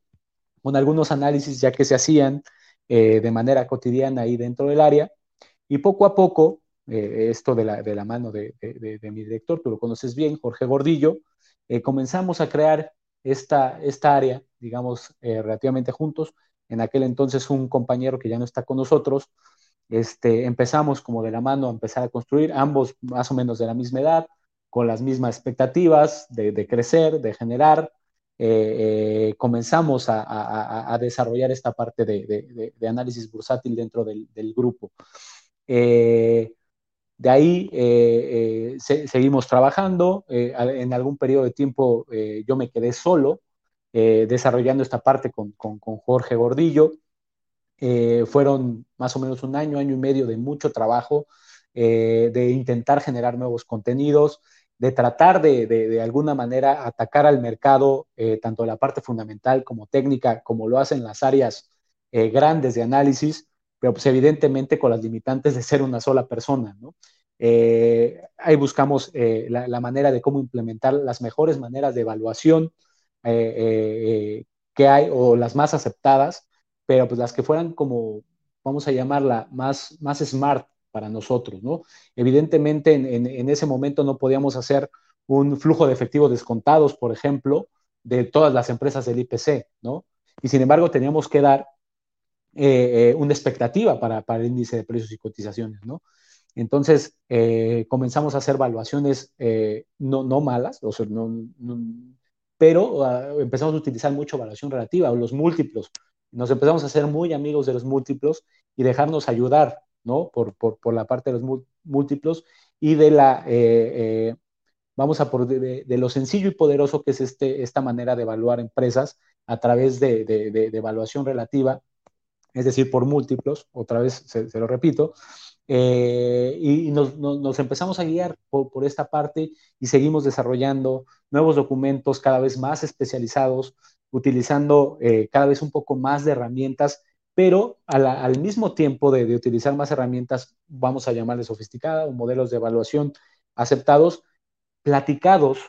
con algunos análisis ya que se hacían eh, de manera cotidiana ahí dentro del área. Y poco a poco, eh, esto de la, de la mano de, de, mi director, tú lo conoces bien, Jorge Gordillo, eh, comenzamos a crear esta, esta área, digamos, relativamente juntos. En aquel entonces un compañero que ya no está con nosotros, este, empezamos como de la mano a empezar a construir, ambos más o menos de la misma edad, con las mismas expectativas de, de crecer, de generar, eh, eh, comenzamos a, desarrollar esta parte de, análisis bursátil dentro del, grupo. Eh, de ahí seguimos trabajando. en algún periodo de tiempo yo me quedé solo desarrollando esta parte con, con Jorge Gordillo. fueron más o menos un año, año y medio de mucho trabajo, de intentar generar nuevos contenidos, de tratar de, de, alguna manera atacar al mercado, eh, tanto la parte fundamental como técnica, como lo hacen las áreas eh, grandes de análisis, pero pues evidentemente con las limitantes de ser una sola persona, ¿no? Eh, ahí buscamos eh, la, manera de cómo implementar las mejores maneras de evaluación que hay o las más aceptadas, pero pues las que fueran como, vamos a llamarla, más, más smart para nosotros, ¿no? Evidentemente en, ese momento no podíamos hacer un flujo de efectivo descontados, por ejemplo, de todas las empresas del IPC, ¿no? Y sin embargo teníamos que dar eh, eh, una expectativa para, el índice de precios y cotizaciones, ¿no? Entonces eh, comenzamos a hacer evaluaciones no, malas, o sea, no, pero ah, empezamos a utilizar mucho evaluación relativa o los múltiplos. Nos empezamos a hacer muy amigos de los múltiplos y dejarnos ayudar, ¿no? Por, la parte de los múltiplos y de la, vamos a por de, lo sencillo y poderoso que es este, esta manera de evaluar empresas a través de, evaluación relativa es decir, por múltiplos, otra vez se, lo repito, eh, y, nos, empezamos a guiar por, esta parte y seguimos desarrollando nuevos documentos cada vez más especializados, utilizando eh, cada vez un poco más de herramientas, pero al mismo tiempo de, utilizar más herramientas, vamos a llamarle sofisticadas o modelos de evaluación aceptados, platicados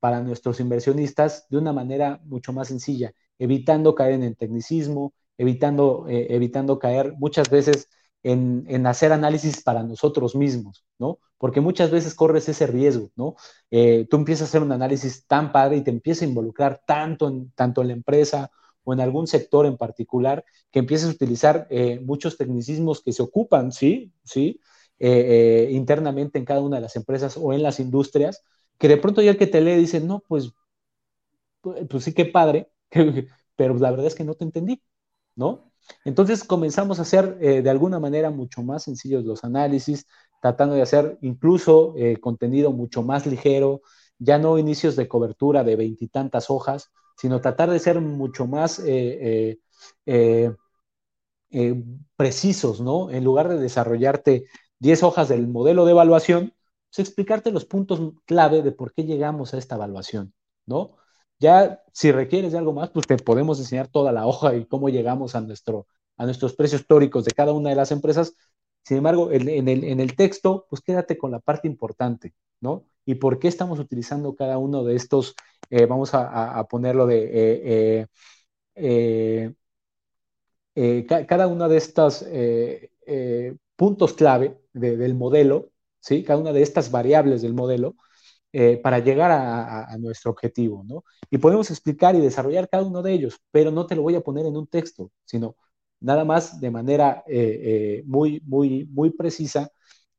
para nuestros inversionistas de una manera mucho más sencilla, evitando caer en el tecnicismo, evitando, eh, evitando caer muchas veces en, hacer análisis para nosotros mismos, ¿no? Porque muchas veces corres ese riesgo, ¿no? Eh, tú empiezas a hacer un análisis tan padre y te empiezas a involucrar tanto en, tanto en la empresa o en algún sector en particular que empiezas a utilizar eh, muchos tecnicismos que se ocupan, ¿sí? ¿Sí? internamente en cada una de las empresas o en las industrias, que de pronto ya el que te lee dice, no, pues, pues, sí, qué padre, pero la verdad es que no te entendí, ¿no? Entonces comenzamos a hacer eh, de alguna manera mucho más sencillos los análisis, tratando de hacer incluso eh, contenido mucho más ligero, ya no inicios de cobertura de veintitantas hojas, sino tratar de ser mucho más eh, precisos, ¿no? En lugar de desarrollarte 10 hojas del modelo de evaluación, pues explicarte los puntos clave de por qué llegamos a esta evaluación, ¿no? Ya si requieres de algo más, pues te podemos enseñar toda la hoja y cómo llegamos a, nuestro, a nuestros precios históricos de cada una de las empresas. Sin embargo, en, el, texto, pues quédate con la parte importante, ¿no? Y por qué estamos utilizando cada uno de estos, eh, vamos a, ponerlo de, eh, eh, cada uno de estos puntos clave del modelo, ¿sí? Cada una de estas variables del modelo, para llegar a, nuestro objetivo, ¿no? Y podemos explicar y desarrollar cada uno de ellos, pero no te lo voy a poner en un texto, sino nada más de manera muy, muy, muy precisa,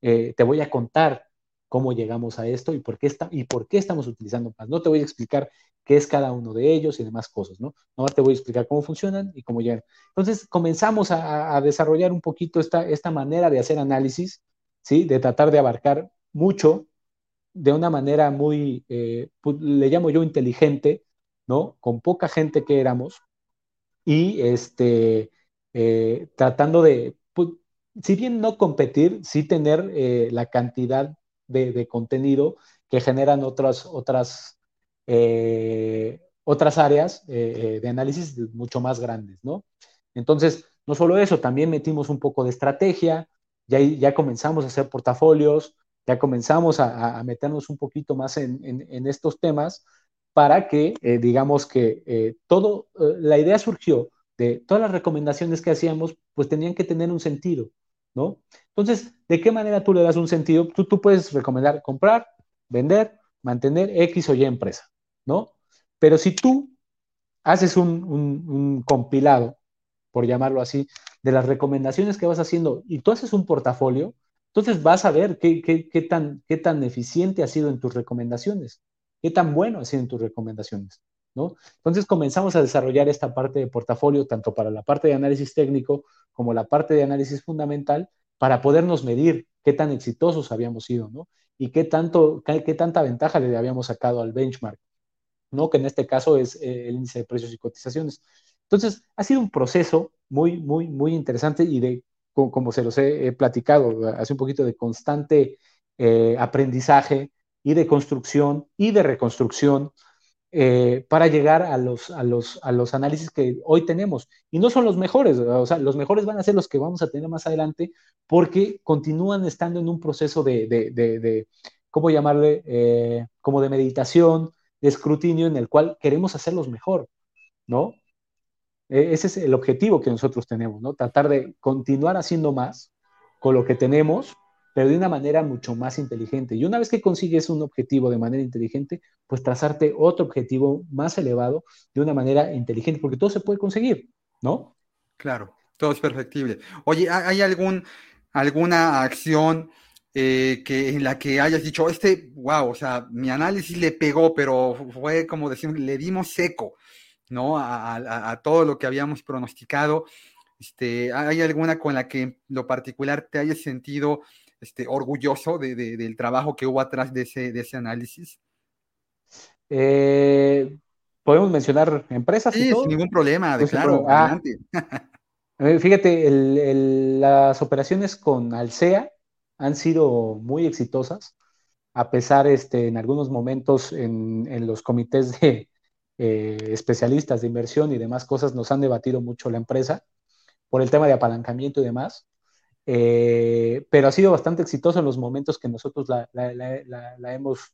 te voy a contar cómo llegamos a esto y por, qué está, y por qué estamos utilizando más. No te voy a explicar qué es cada uno de ellos y demás cosas, ¿no? No te voy a explicar cómo funcionan y cómo llegan. Entonces, comenzamos a, a desarrollar un poquito esta, esta manera de hacer análisis, ¿sí? De tratar de abarcar mucho de una manera muy, eh, pues, le llamo yo inteligente, ¿no? Con poca gente que éramos y este, eh, tratando de, pues, si bien no competir, sí tener eh, la cantidad de, contenido que generan otras, otras, otras áreas de análisis mucho más grandes, ¿no? Entonces, no solo eso, también metimos un poco de estrategia, ya, ya comenzamos a hacer portafolios, ya comenzamos a, meternos un poquito más en, estos temas para que, eh, digamos que eh, todo, eh, la idea surgió de todas las recomendaciones que hacíamos, pues tenían que tener un sentido, ¿no? Entonces, ¿de qué manera tú le das un sentido? Tú, puedes recomendar comprar, vender, mantener X o Y empresa, ¿no? Pero si tú haces un, un compilado, por llamarlo así, de las recomendaciones que vas haciendo y tú haces un portafolio, entonces vas a ver qué, qué, tan, qué tan eficiente ha sido en tus recomendaciones, qué tan bueno ha sido en tus recomendaciones. ¿no? Entonces comenzamos a desarrollar esta parte de portafolio, tanto para la parte de análisis técnico como la parte de análisis fundamental, para podernos medir qué tan exitosos habíamos sido, ¿no? Y qué, tanto, qué, tanta ventaja le habíamos sacado al benchmark, ¿no? Que en este caso es eh, el índice de precios y cotizaciones. Entonces, ha sido un proceso muy, muy, muy interesante y de como, se los he, platicado hace un poquito de constante eh, aprendizaje y de construcción y de reconstrucción, eh, para llegar a los, a, los, a los análisis que hoy tenemos. Y no son los mejores, o sea, los mejores van a ser los que vamos a tener más adelante porque continúan estando en un proceso de, de, de, ¿cómo llamarle? Eh, como de meditación, de escrutinio en el cual queremos hacerlos mejor, ¿no? E, ese es el objetivo que nosotros tenemos, ¿no? Tratar de continuar haciendo más con lo que tenemos pero de una manera mucho más inteligente. Y una vez que consigues un objetivo de manera inteligente, pues trazarte otro objetivo más elevado de una manera inteligente, porque todo se puede conseguir, ¿no? Claro, todo es perfectible. Oye, ¿hay algún, alguna acción eh, que, en la que hayas dicho, este, wow, o sea, mi análisis le pegó, pero fue como decir, le dimos seco, ¿no? A, todo lo que habíamos pronosticado. Este, ¿Hay alguna con la que en lo particular te hayas sentido este, orgulloso de, del trabajo que hubo atrás de ese, de ese análisis? Eh, ¿Podemos mencionar empresas? Sí, sin ningún problema, de pues, claro, ah, fíjate, las operaciones con Alsea han sido muy exitosas, a pesar este, en algunos momentos en, en los comités de eh, especialistas de inversión y demás cosas nos han debatido mucho la empresa por el tema de apalancamiento y demás. Eh, pero ha sido bastante exitoso en los momentos que nosotros la, hemos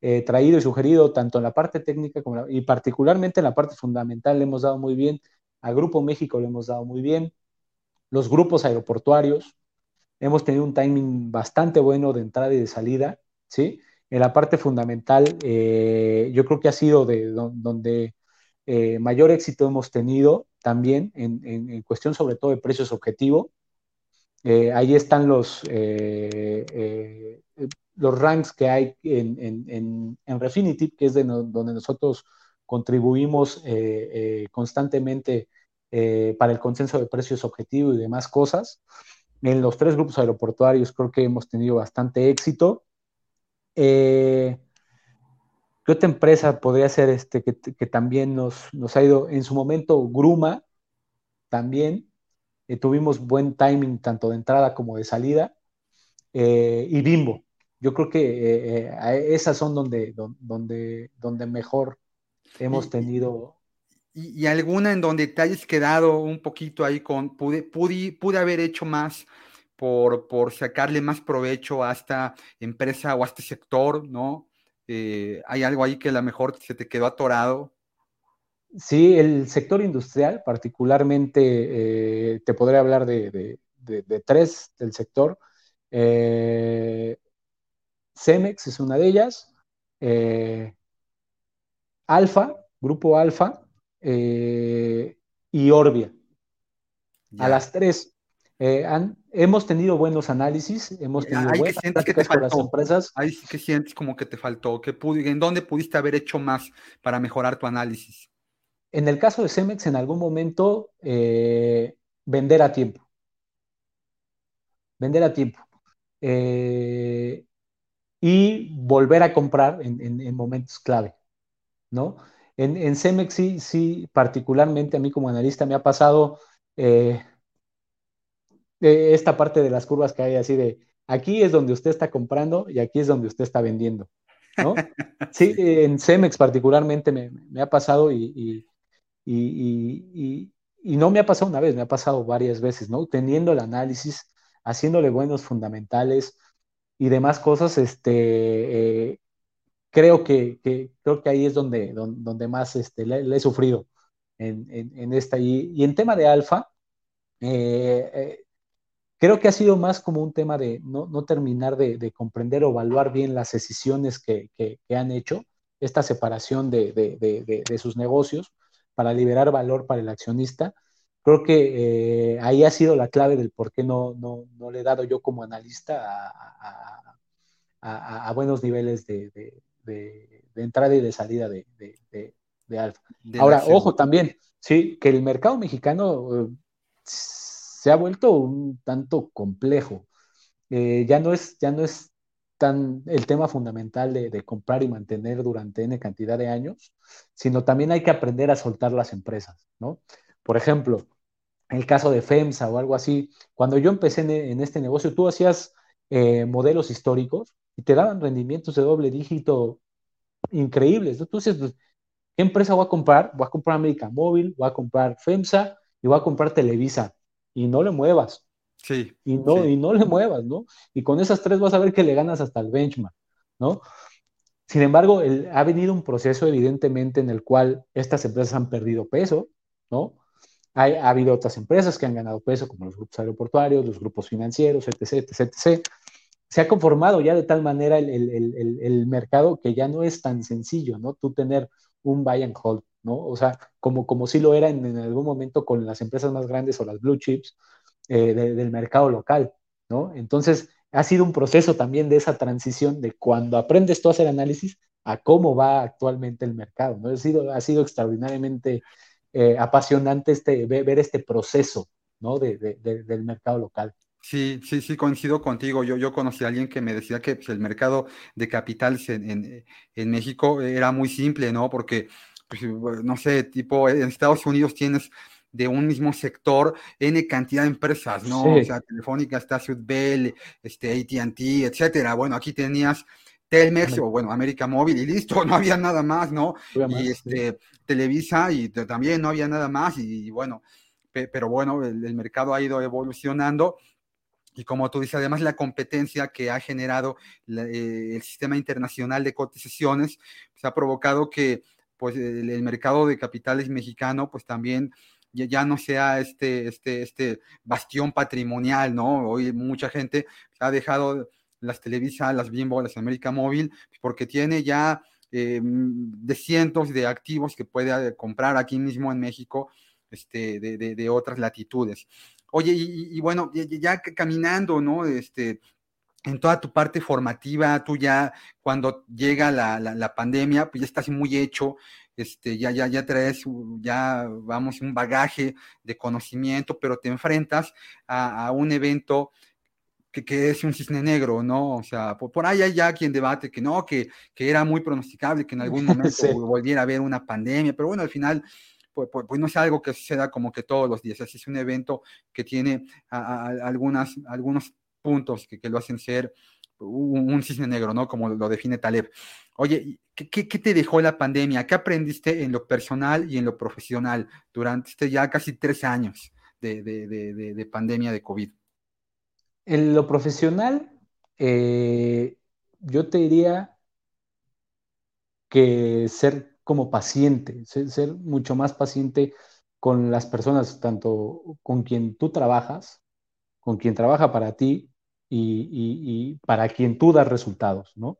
eh, traído y sugerido, tanto en la parte técnica como y particularmente en la parte fundamental le hemos dado muy bien, al Grupo México le hemos dado muy bien, los grupos aeroportuarios, hemos tenido un timing bastante bueno de entrada y de salida, ¿sí? En la parte fundamental, eh, yo creo que ha sido de donde mayor éxito hemos tenido también en, en cuestión sobre todo de precios objetivo, eh, ahí están los, eh, eh, los ranks que hay en, en, Refinitiv, que es de donde nosotros contribuimos constantemente para el consenso de precios objetivo y demás cosas. En los tres grupos aeroportuarios creo que hemos tenido bastante éxito. ¿Qué otra empresa podría ser este que, que también nos, nos, ha ido en su momento Gruma también eh, tuvimos buen timing tanto de entrada como de salida, eh, y Bimbo. Yo creo que eh, esas son donde, donde, donde mejor hemos tenido. Y, alguna en donde te hayas quedado un poquito ahí con, pude, pude, pude haber hecho más por, por, sacarle más provecho a esta empresa o a este sector, ¿no? hay algo ahí que a lo mejor se te quedó atorado. Sí, el sector industrial, particularmente, eh, te podré hablar de, tres del sector. Eh, Cemex es una de ellas. Eh, Alfa, Grupo Alfa y Orbia. A las tres. hemos tenido buenos análisis, hemos tenido buenas prácticas con las empresas. Ahí sí que sientes como que te faltó, que ¿en dónde pudiste haber hecho más para mejorar tu análisis? En el caso de Cemex, en algún momento, eh, vender a tiempo. Vender a tiempo. Eh, y volver a comprar en, momentos clave, ¿no? En, Cemex sí, sí, particularmente a mí como analista me ha pasado eh, esta parte de las curvas que hay así de, aquí es donde usted está comprando y aquí es donde usted está vendiendo, ¿no? Sí, en Cemex particularmente me, ha pasado y, y, no me ha pasado una vez, me ha pasado varias veces, ¿no? Teniendo el análisis, haciéndole buenos fundamentales y demás cosas, este, eh, creo, que, creo que ahí es donde, donde, más este, le, he sufrido en, esta. Y, en tema de alfa, eh, eh, creo que ha sido más como un tema de no, terminar de, comprender o evaluar bien las decisiones que, han hecho, esta separación de, de sus negocios para liberar valor para el accionista. Creo que eh, ahí ha sido la clave del por qué no, no, no le he dado yo como analista a, a, a, buenos niveles de, de, de, entrada y de salida de, alfa. Ahora, ojo también, sí, que el mercado mexicano eh, se ha vuelto un tanto complejo. Eh, ya, no es, ya no es tan el tema fundamental de, comprar y mantener durante N cantidad de años, sino también hay que aprender a soltar las empresas, ¿no? Por ejemplo, el caso de FEMSA o algo así, cuando yo empecé en, este negocio, tú hacías eh, modelos históricos y te daban rendimientos de doble dígito increíbles. Entonces, pues, ¿qué empresa voy a comprar? Voy a comprar América Móvil, voy a comprar FEMSA y voy a comprar Televisa. Y no le muevas. Sí. Y no, y no le muevas, ¿no? Y con esas tres vas a ver que le ganas hasta el benchmark, ¿no? Sin embargo, ha venido un proceso evidentemente en el cual estas empresas han perdido peso, ¿no? ha habido otras empresas que han ganado peso, como los grupos aeroportuarios, los grupos financieros, etc., etc., etc. Se ha conformado ya de tal manera el, el, el, mercado que ya no es tan sencillo, ¿no? Tú tener un buy and hold, ¿no? O sea, como, como sí lo era en, algún momento con las empresas más grandes o las blue chips eh, del mercado local, ¿no? Entonces, ha sido un proceso también de esa transición de cuando aprendes tú a hacer análisis a cómo va actualmente el mercado, ¿no? Ha sido, ha sido extraordinariamente eh, apasionante este, ver, este proceso, ¿no? De, del mercado local. Sí, sí, sí, coincido contigo. Yo, yo conocí a alguien que me decía que pues, el mercado de capitales en, en, México era muy simple, ¿no? Porque, pues, no sé, tipo, en Estados Unidos tienes de un mismo sector N cantidad de empresas, ¿no? O sea, Telefónica, está Bell, este, AT&T, etcétera. Bueno, aquí tenías Telmex o bueno, América Móvil y listo, no había nada más, ¿no? y este, Televisa y también no había nada más y, bueno, pero bueno, el, mercado ha ido evolucionando y como tú dices, además la competencia que ha generado eh, el sistema internacional de cotizaciones, pues ha provocado que pues el, mercado de capitales mexicano pues también ya, no sea este, este, este bastión patrimonial, ¿no? Hoy mucha gente ha dejado las Televisa, las Bimbo, las América Móvil, porque tiene ya eh, de cientos de activos que puede comprar aquí mismo en México este, de, otras latitudes. Oye, y, bueno, ya, caminando, ¿no? Este, en toda tu parte formativa, tú ya cuando llega la, pandemia, pues ya estás muy hecho, este, ya, ya, ya traes, ya vamos, un bagaje de conocimiento, pero te enfrentas a un evento que, es un cisne negro, ¿no? O sea, por, ahí hay ya quien debate que no, que, que era muy pronosticable que en algún momento volviera a haber una pandemia, pero bueno, al final, pues, pues, pues, no es algo que suceda como que todos los días, es un evento que tiene algunas, algunos puntos que, que lo hacen ser un, cisne negro, ¿no? Como lo define Taleb. Oye, ¿qué, ¿qué, qué, te dejó la pandemia? ¿Qué aprendiste en lo personal y en lo profesional durante este ya casi tres años de pandemia de COVID? En lo profesional, eh, yo te diría que ser como paciente, ser, mucho más paciente con las personas, tanto con quien tú trabajas, con quien trabaja para ti y, para quien tú das resultados, ¿no?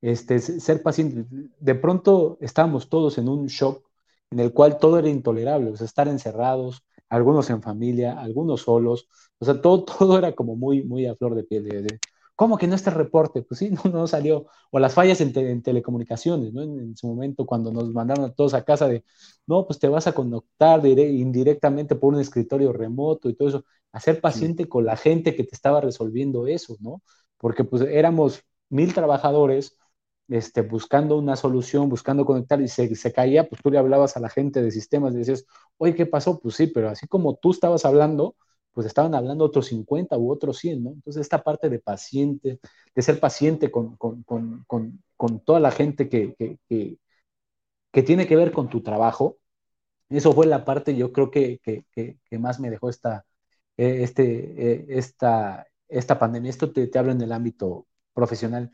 Este, ser paciente. De pronto estábamos todos en un shock en el cual todo era intolerable, o sea, estar encerrados, algunos en familia, algunos solos, o sea, todo, todo era como muy, muy a flor de piel. De, ¿Cómo que no este reporte? Pues sí, no, no salió. O las fallas en, telecomunicaciones, ¿no? En, su momento, cuando nos mandaron a todos a casa de, no, pues te vas a conectar indirectamente por un escritorio remoto y todo eso. Hacer paciente con la gente que te estaba resolviendo eso, ¿no? Porque pues éramos mil trabajadores este, buscando una solución, buscando conectar y se, se, caía, pues tú le hablabas a la gente de sistemas y decías, oye, ¿qué pasó? Pues sí, pero así como tú estabas hablando, pues estaban hablando otros 50 u otros 100, ¿no? Entonces esta parte de paciente, de ser paciente con, con, con, con toda la gente que, que, tiene que ver con tu trabajo, eso fue la parte yo creo que, que más me dejó esta, eh, este, eh, esta, esta pandemia. Esto te, te hablo en el ámbito profesional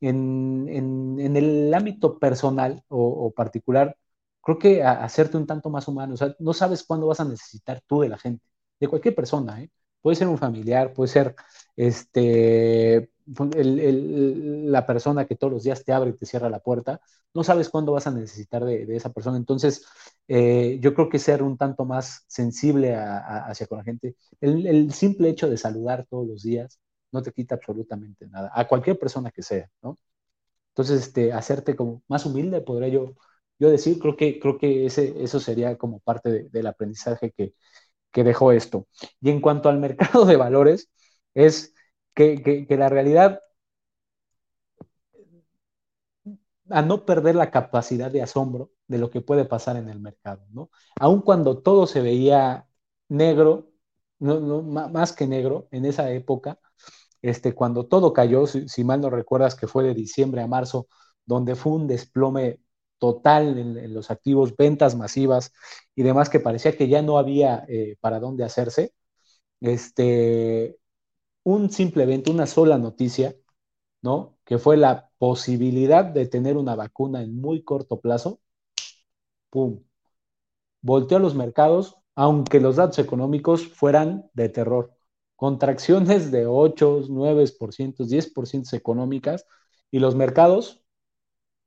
en, en, el ámbito personal o, particular, creo que hacerte un tanto más humano, o sea, no sabes cuándo vas a necesitar tú de la gente, de cualquier persona, ¿eh? Puede ser un familiar, puede ser este, la persona que todos los días te abre y te cierra la puerta, no sabes cuándo vas a necesitar de, esa persona. Entonces, eh, yo creo que ser un tanto más sensible hacia con la gente, el, simple hecho de saludar todos los días, no te quita absolutamente nada, a cualquier persona que sea, ¿no? Entonces, este, hacerte como más humilde, podría yo, yo decir, creo que, creo que ese, eso sería como parte del aprendizaje que, que, dejó esto. Y en cuanto al mercado de valores, es que, que, la realidad, a no perder la capacidad de asombro de lo que puede pasar en el mercado, ¿no? Aun cuando todo se veía negro, no, no, más que negro en esa época, este, cuando todo cayó, si, mal no recuerdas que fue de diciembre a marzo, donde fue un desplome total en, los activos, ventas masivas y demás que parecía que ya no había eh, para dónde hacerse, este, un simple evento, una sola noticia, ¿no? Que fue la posibilidad de tener una vacuna en muy corto plazo, ¡pum! Volteó a los mercados, aunque los datos económicos fueran de terror. Contracciones de 8, 9%, 10% económicas y los mercados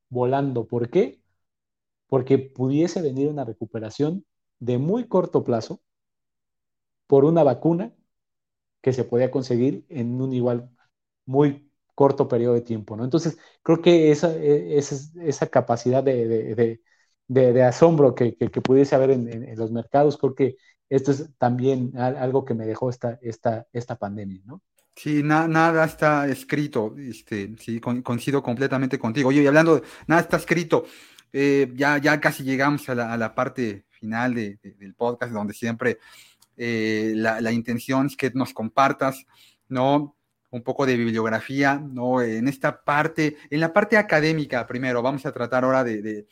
volando. ¿Por qué? Porque pudiese venir una recuperación de muy corto plazo por una vacuna que se podía conseguir en un igual muy corto periodo de tiempo, ¿no? Entonces, creo que esa, e, esa, capacidad de, asombro que, pudiese haber en, los mercados, creo que esto es también algo que me dejó esta, esta, esta pandemia, ¿no? Sí, nada está escrito, este, sí, coincido completamente contigo. Oye, y hablando, de, nada está escrito, eh, ya, ya casi llegamos a la, parte final del podcast, donde siempre eh, la, intención es que nos compartas, ¿no? Un poco de bibliografía, ¿no? En esta parte, en la parte académica primero, vamos a tratar ahora de,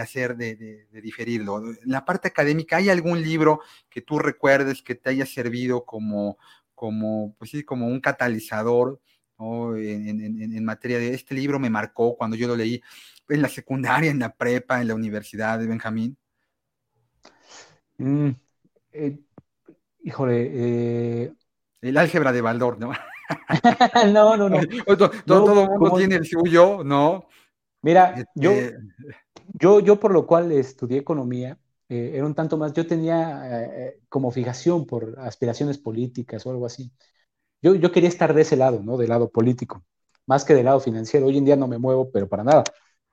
hacer, de, diferirlo. En la parte académica, ¿hay algún libro que tú recuerdes que te haya servido como, como, pues sí, como un catalizador en, materia de este libro me marcó cuando yo lo leí en la secundaria, en la prepa, en la universidad de Benjamín? Mm, eh, híjole. Eh, el álgebra de Baldor, ¿no? no, no, no. todo, el mundo tiene el suyo, ¿no? Mira, yo, este yo, yo por lo cual estudié economía, eh, era un tanto más, yo tenía como fijación por aspiraciones políticas o algo así. Yo, yo quería estar de ese lado, ¿no? Del lado político, más que del lado financiero. Hoy en día no me muevo, pero para nada.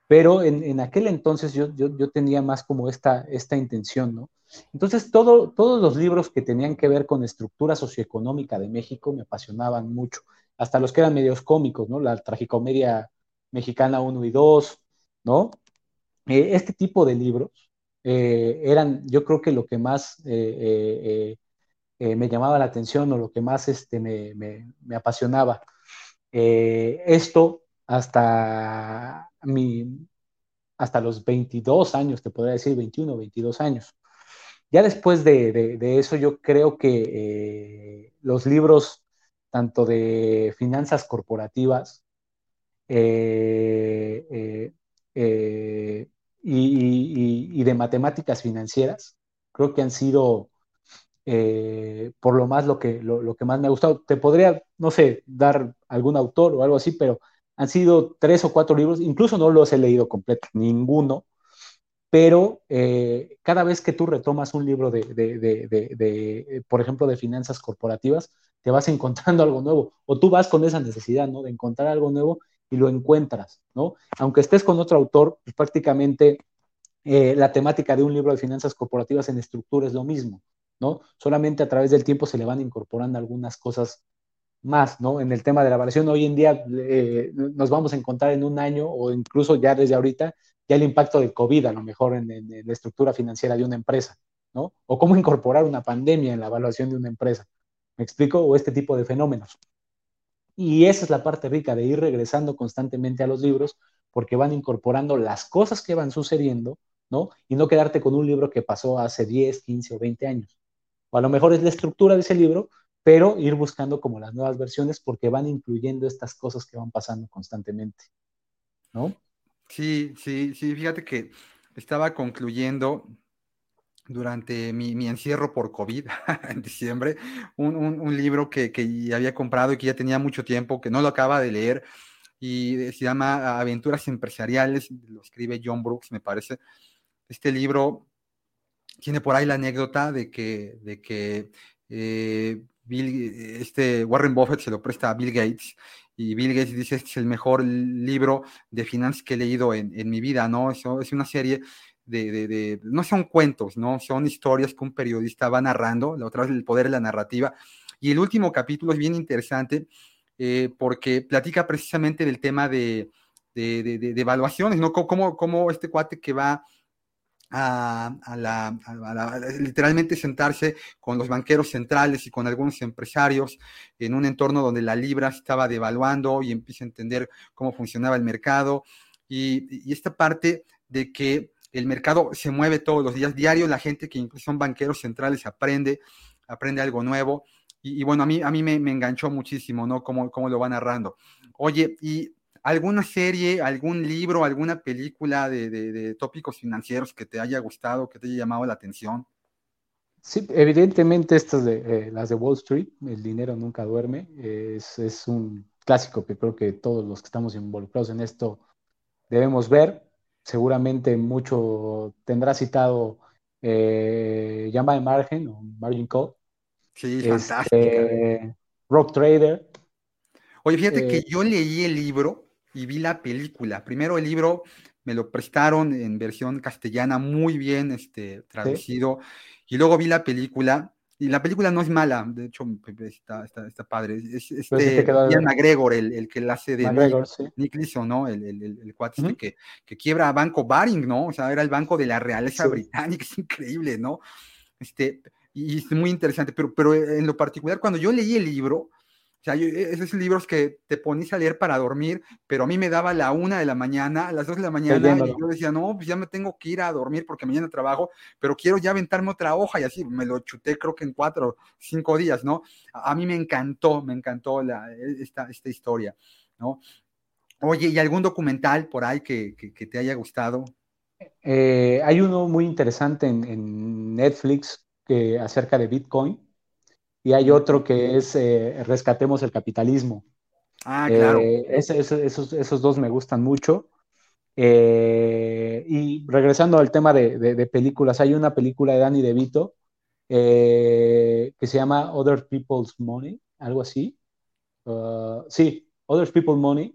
Pero en, en aquel entonces yo, yo, yo, tenía más como esta, esta intención, ¿no? Entonces, todo, todos los libros que tenían que ver con estructura socioeconómica de México me apasionaban mucho, hasta los que eran medios cómicos, ¿no? La tragicomedia mexicana 1 y 2, ¿no? Eh, este tipo de libros eh, eran, yo creo que lo que más eh, me llamaba la atención o lo que más este, me, me, apasionaba. esto hasta mi, hasta los 22 años, te podría decir 21, 22 años. Ya después de, eso, yo creo que los libros, tanto de finanzas corporativas y, de matemáticas financieras, creo que han sido por lo más lo que, lo que más me ha gustado. Te podría, no sé, dar algún autor o algo así, pero han sido tres o cuatro libros, incluso no los he leído completos, ninguno, pero eh, cada vez que tú retomas un libro de, de, por ejemplo, de finanzas corporativas, te vas encontrando algo nuevo, o tú vas con esa necesidad, ¿no? De encontrar algo nuevo y lo encuentras, ¿no? Aunque estés con otro autor, pues prácticamente eh, la temática de un libro de finanzas corporativas en estructura es lo mismo, ¿no? Solamente a través del tiempo se le van incorporando algunas cosas más, ¿no? En el tema de la evaluación, hoy en día eh, nos vamos a encontrar en un año o incluso ya desde ahorita, ya el impacto del COVID a lo mejor en, la estructura financiera de una empresa, ¿no? O cómo incorporar una pandemia en la evaluación de una empresa. ¿Me explico? O este tipo de fenómenos. Y esa es la parte rica de ir regresando constantemente a los libros porque van incorporando las cosas que van sucediendo, ¿no? Y no quedarte con un libro que pasó hace 10, 15 o 20 años. O a lo mejor es la estructura de ese libro, pero ir buscando como las nuevas versiones porque van incluyendo estas cosas que van pasando constantemente, ¿no? Sí, sí, sí, fíjate que estaba concluyendo durante mi, encierro por COVID en diciembre, un, libro que, que, había comprado y que ya tenía mucho tiempo, que no lo acaba de leer, y se llama Aventuras Empresariales, lo escribe John Brooks, me parece. Este libro tiene por ahí la anécdota de que, de que eh, este Warren Buffett se lo presta a Bill Gates y Bill Gates dice este es el mejor libro de finanzas que he leído en, mi vida, ¿no? Eso es una serie de, no son cuentos, ¿no? Son historias que un periodista va narrando, la otra vez el poder de la narrativa. Y el último capítulo es bien interesante eh, porque platica precisamente del tema de, evaluaciones, ¿no? Cómo, cómo este cuate que va a, la, literalmente sentarse con los banqueros centrales y con algunos empresarios en un entorno donde la libra estaba devaluando y empieza a entender cómo funcionaba el mercado. Y, esta parte de que el mercado se mueve todos los días, diario la gente que incluso son banqueros centrales aprende, aprende algo nuevo. Y, bueno, a mí, a mí me, enganchó muchísimo, ¿no? Cómo, cómo lo va narrando. Oye, ¿y alguna serie, algún libro, alguna película de, tópicos financieros que te haya gustado, que te haya llamado la atención? Sí, evidentemente estas de eh, las de Wall Street, el dinero nunca duerme, es, es, un clásico que creo que todos los que estamos involucrados en esto debemos ver. Seguramente mucho tendrá citado eh, Llama de Margen o Margin Call. Sí, este, fantástica. Rock Trader. Oye, fíjate que eh, yo leí el libro y vi la película. Primero el libro me lo prestaron en versión castellana, muy bien este, traducido, y luego vi la película. Y la película no es mala, de hecho está, está, está padre. Es este Ian McGregor, el, el, que la hace de Nick, sí. ¿no? El, el, el cuate este que, que, quiebra a Banco Baring, ¿no? O sea, era el banco de la realeza británica, es increíble, ¿no? Este, y es muy interesante, pero, pero en lo particular, cuando yo leí el libro, o sea, e, esos libros que te pones a leer para dormir, pero a mí me daba la una de la mañana, a las dos de la mañana, y yo decía, no, pues ya me tengo que ir a dormir porque mañana trabajo, pero quiero ya aventarme otra hoja y así, me lo chuté creo que en cuatro, cinco días, ¿no? A, mí me encantó, me encantó la, e, esta, esta historia, ¿no? Oye, ¿y algún documental por ahí que, que, te haya gustado? Eh, hay uno muy interesante en, en Netflix que, acerca de Bitcoin y hay otro que es eh, Rescatemos el Capitalismo. Ah, claro. Eh, esos, dos me gustan mucho. Eh, y regresando al tema de, películas, hay una película de Danny DeVito que se llama Other People's Money, algo así. Uh, sí, Other People's Money.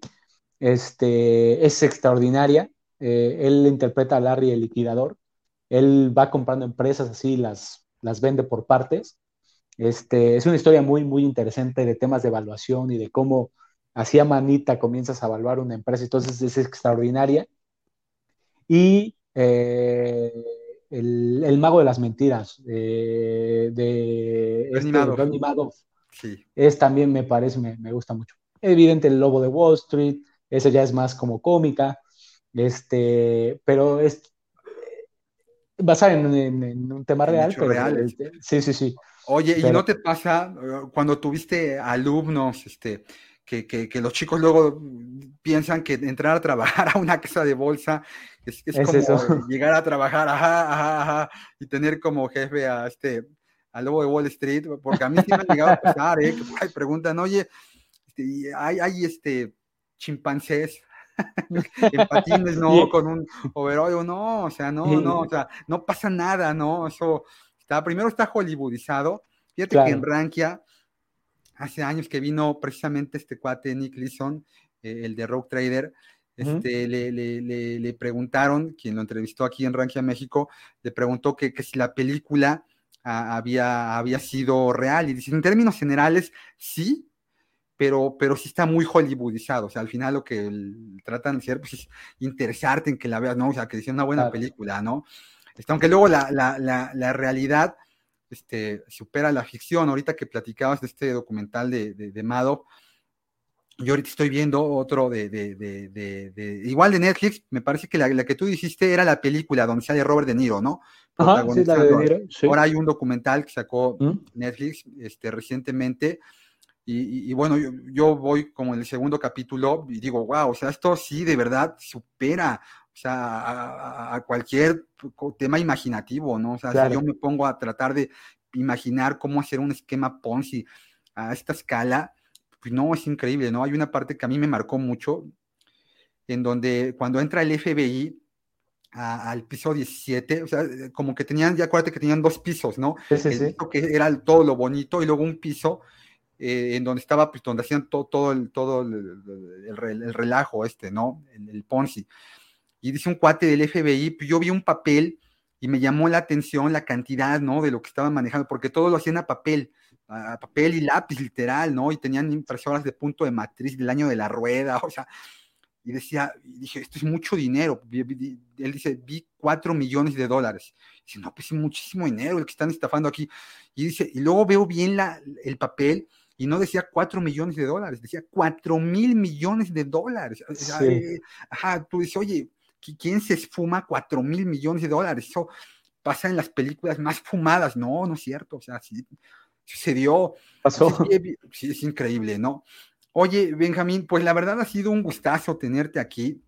Este, es extraordinaria. él interpreta a Larry el liquidador. Él va comprando empresas así, las, las vende por partes este, es una historia muy, muy interesante de temas de evaluación y de cómo hacía manita comienzas a evaluar una empresa, entonces es extraordinaria. Y eh, el, mago de las mentiras eh, de este, Sí. Es también, me parece, me, gusta mucho. Evidente, el lobo de Wall Street, ese ya es más como cómica, este, pero es basada en, un tema real. real. Este, sí, sí, sí. Oye, ¿y no te pasa eh, cuando tuviste alumnos, este, que, que, los chicos luego piensan que entrar a trabajar a una casa de bolsa es, como llegar a trabajar, ajá, ajá, ajá, y tener como jefe a este, al lobo de Wall Street, porque a mí sí me han llegado a pasar, ¿eh? Que preguntan, oye, este, hay, hay este chimpancés en patines, no, con un overall, no, o sea, no, no, o sea, no pasa nada, ¿no? Eso, primero está hollywoodizado. Fíjate que en Rankia, hace años que vino precisamente este cuate Nick Leeson, eh, el de Rogue Trader, este, le, preguntaron, quien lo entrevistó aquí en Rankia, México, le preguntó que, si la película ah, había, había sido real. Y dice, en términos generales, sí, pero, pero sí está muy hollywoodizado. O sea, al final lo que tratan de hacer pues, es interesarte en que la veas, ¿no? O sea, que sea una buena película, ¿no? Este, aunque luego la, realidad este, supera la ficción. Ahorita que platicabas de este documental de, de, Mado, yo ahorita estoy viendo otro de, igual de Netflix, me parece que la, que tú dijiste era la película donde sale Robert De Niro, ¿no? Ajá, sí, la de Niro, Ahora hay un documental que sacó ¿Mm? Netflix este, recientemente. Y, bueno, yo, yo, voy como en el segundo capítulo y digo, wow, o sea, esto sí de verdad supera o sea, a, cualquier tema imaginativo, ¿no? O sea, si yo me pongo a tratar de imaginar cómo hacer un esquema Ponzi a esta escala, pues no, es increíble, ¿no? Hay una parte que a mí me marcó mucho, en donde cuando entra el FBI al piso 17, o sea, como que tenían, ya acuérdate que tenían dos pisos, ¿no? Sí, sí, el piso que era todo lo bonito y luego un piso eh, en donde estaba, pues donde hacían todo, todo, el, todo el, relajo este, ¿no? el Ponzi y dice un cuate del FBI, pues yo vi un papel y me llamó la atención la cantidad, ¿no? De lo que estaban manejando, porque todo lo hacían a papel, a papel y lápiz, literal, ¿no? Y tenían impresoras de punto de matriz del año de la rueda, o sea, y decía, y dije, esto es mucho dinero. Él dice, vi cuatro millones de dólares. dice, no, pues es muchísimo dinero el que están estafando aquí. Y dice, y luego veo bien la, el papel y no decía cuatro millones de dólares, decía cuatro mil millones de dólares. Eh, ajá, tú dices, oye, ¿quién se esfuma cuatro mil millones de dólares? Eso pasa en las películas más fumadas, no, no es cierto, o sea, sí, sucedió. Pasó. Sí, es increíble, ¿no? Oye, Benjamín, pues la verdad ha sido un gustazo tenerte aquí.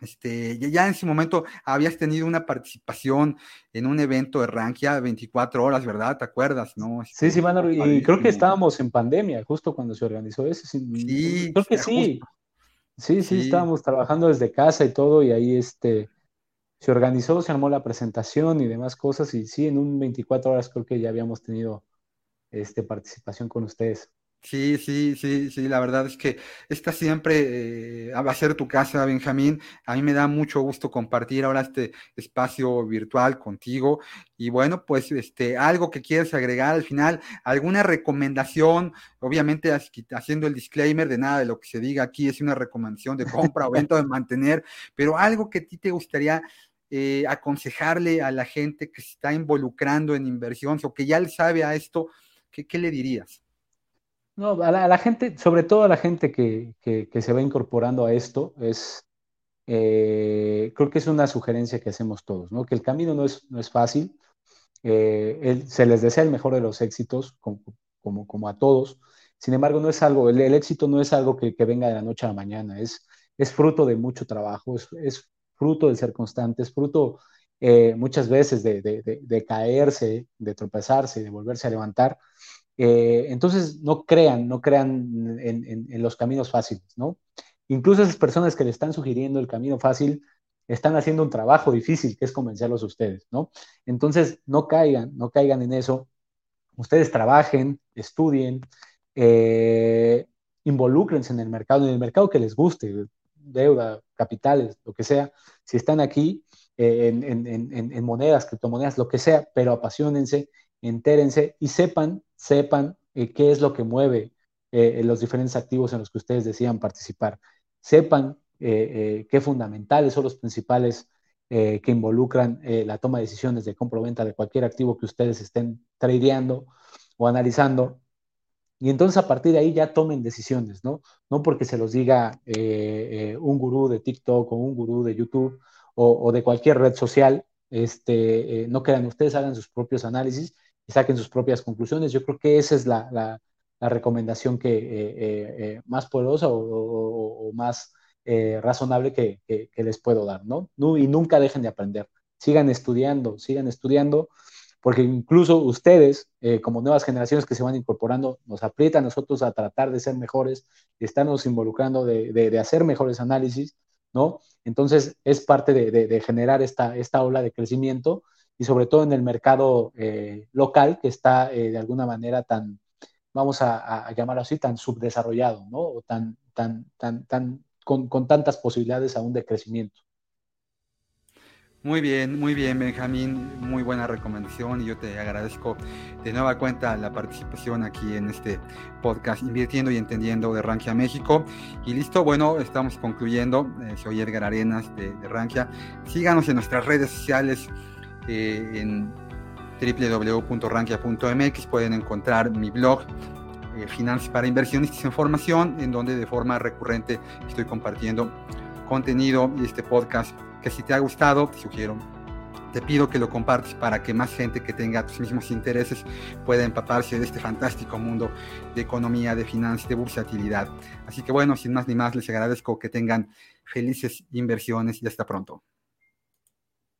Este, ya en ese momento habías tenido una participación en un evento de Rankia 24 horas, ¿verdad? ¿Te acuerdas, no? sí, sí, mano, y creo que estábamos en pandemia justo cuando se organizó eso. Sí, creo que sí. Sí. Sí, estábamos trabajando desde casa y todo, y ahí este, se organizó, se armó la presentación y demás cosas, y sí, en un 24 horas creo que ya habíamos tenido este, participación con ustedes. Sí, sí, sí, sí, la verdad es que esta siempre eh, va a ser tu casa, Benjamín. A mí me da mucho gusto compartir ahora este espacio virtual contigo. Y bueno, pues este, algo que quieres agregar al final, alguna recomendación, obviamente haciendo el disclaimer de nada de lo que se diga aquí es una recomendación de compra o venta de mantener, pero algo que a ti te gustaría eh, aconsejarle a la gente que se está involucrando en inversión o que ya le sabe a esto, qué le dirías? No, a la, gente, sobre todo a la gente que, se va incorporando a esto, es, eh, creo que es una sugerencia que hacemos todos, ¿no? Que el camino no es, no es fácil, eh, se les desea el mejor de los éxitos, como, como, a todos, sin embargo, no es algo, el, éxito no es algo que, venga de la noche a la mañana, es, es fruto de mucho trabajo, es, es fruto de ser constante, es fruto eh, muchas veces de, de, caerse, de tropezarse, de volverse a levantar. Eh, entonces, no crean, no crean en, los caminos fáciles, ¿no? Incluso esas personas que le están sugiriendo el camino fácil están haciendo un trabajo difícil, que es convencerlos a ustedes, ¿no? Entonces, no caigan, no caigan en eso. Ustedes trabajen, estudien, eh, involúcrense en el mercado, en el mercado que les guste, deuda, capitales, lo que sea. Si están aquí, eh, en, monedas, criptomonedas, lo que sea, pero apasionense, entérense y sepan sepan eh, qué es lo que mueve eh, los diferentes activos en los que ustedes decidan participar. Sepan eh, qué fundamentales son los principales que involucran la toma de decisiones de compra o venta de cualquier activo que ustedes estén tradeando o analizando. Y entonces a partir de ahí ya tomen decisiones, ¿no? No porque se los diga un gurú de TikTok o un gurú de YouTube o, de cualquier red social, este, no crean, ustedes hagan sus propios análisis y saquen sus propias conclusiones. Yo creo que esa es la, la, recomendación que, eh, eh, eh, más poderosa o, más razonable que, que, les puedo dar, ¿no? Y nunca dejen de aprender. Sigan estudiando, sigan estudiando, porque incluso ustedes, como nuevas generaciones que se van incorporando, nos aprietan a nosotros a tratar de ser mejores, y estarnos involucrando de, de, hacer mejores análisis, ¿no? Entonces, es parte de, de generar esta, esta ola de crecimiento y sobre todo en el mercado eh, local que está eh, de alguna manera tan, vamos a, llamarlo así, tan subdesarrollado, ¿no? O tan, tan, tan, tan, con, tantas posibilidades aún de crecimiento. Muy bien, muy bien, Benjamín. Muy buena recomendación y yo te agradezco de nueva cuenta la participación aquí en este podcast Invirtiendo y Entendiendo de Rankia México. Y listo, bueno, estamos concluyendo. Eh, soy Edgar Arenas de, de Rankia. Síganos en nuestras redes sociales eh, en www.rankia.mx pueden encontrar mi blog eh, Finanzas para Inversionistas en Formación, en donde de forma recurrente estoy compartiendo contenido y este podcast que si te ha gustado, te sugiero, te pido que lo compartas para que más gente que tenga tus mismos intereses pueda empaparse de este fantástico mundo de economía, de finanzas, de bursatilidad. Así que bueno, sin más ni más, les agradezco que tengan felices inversiones y hasta pronto.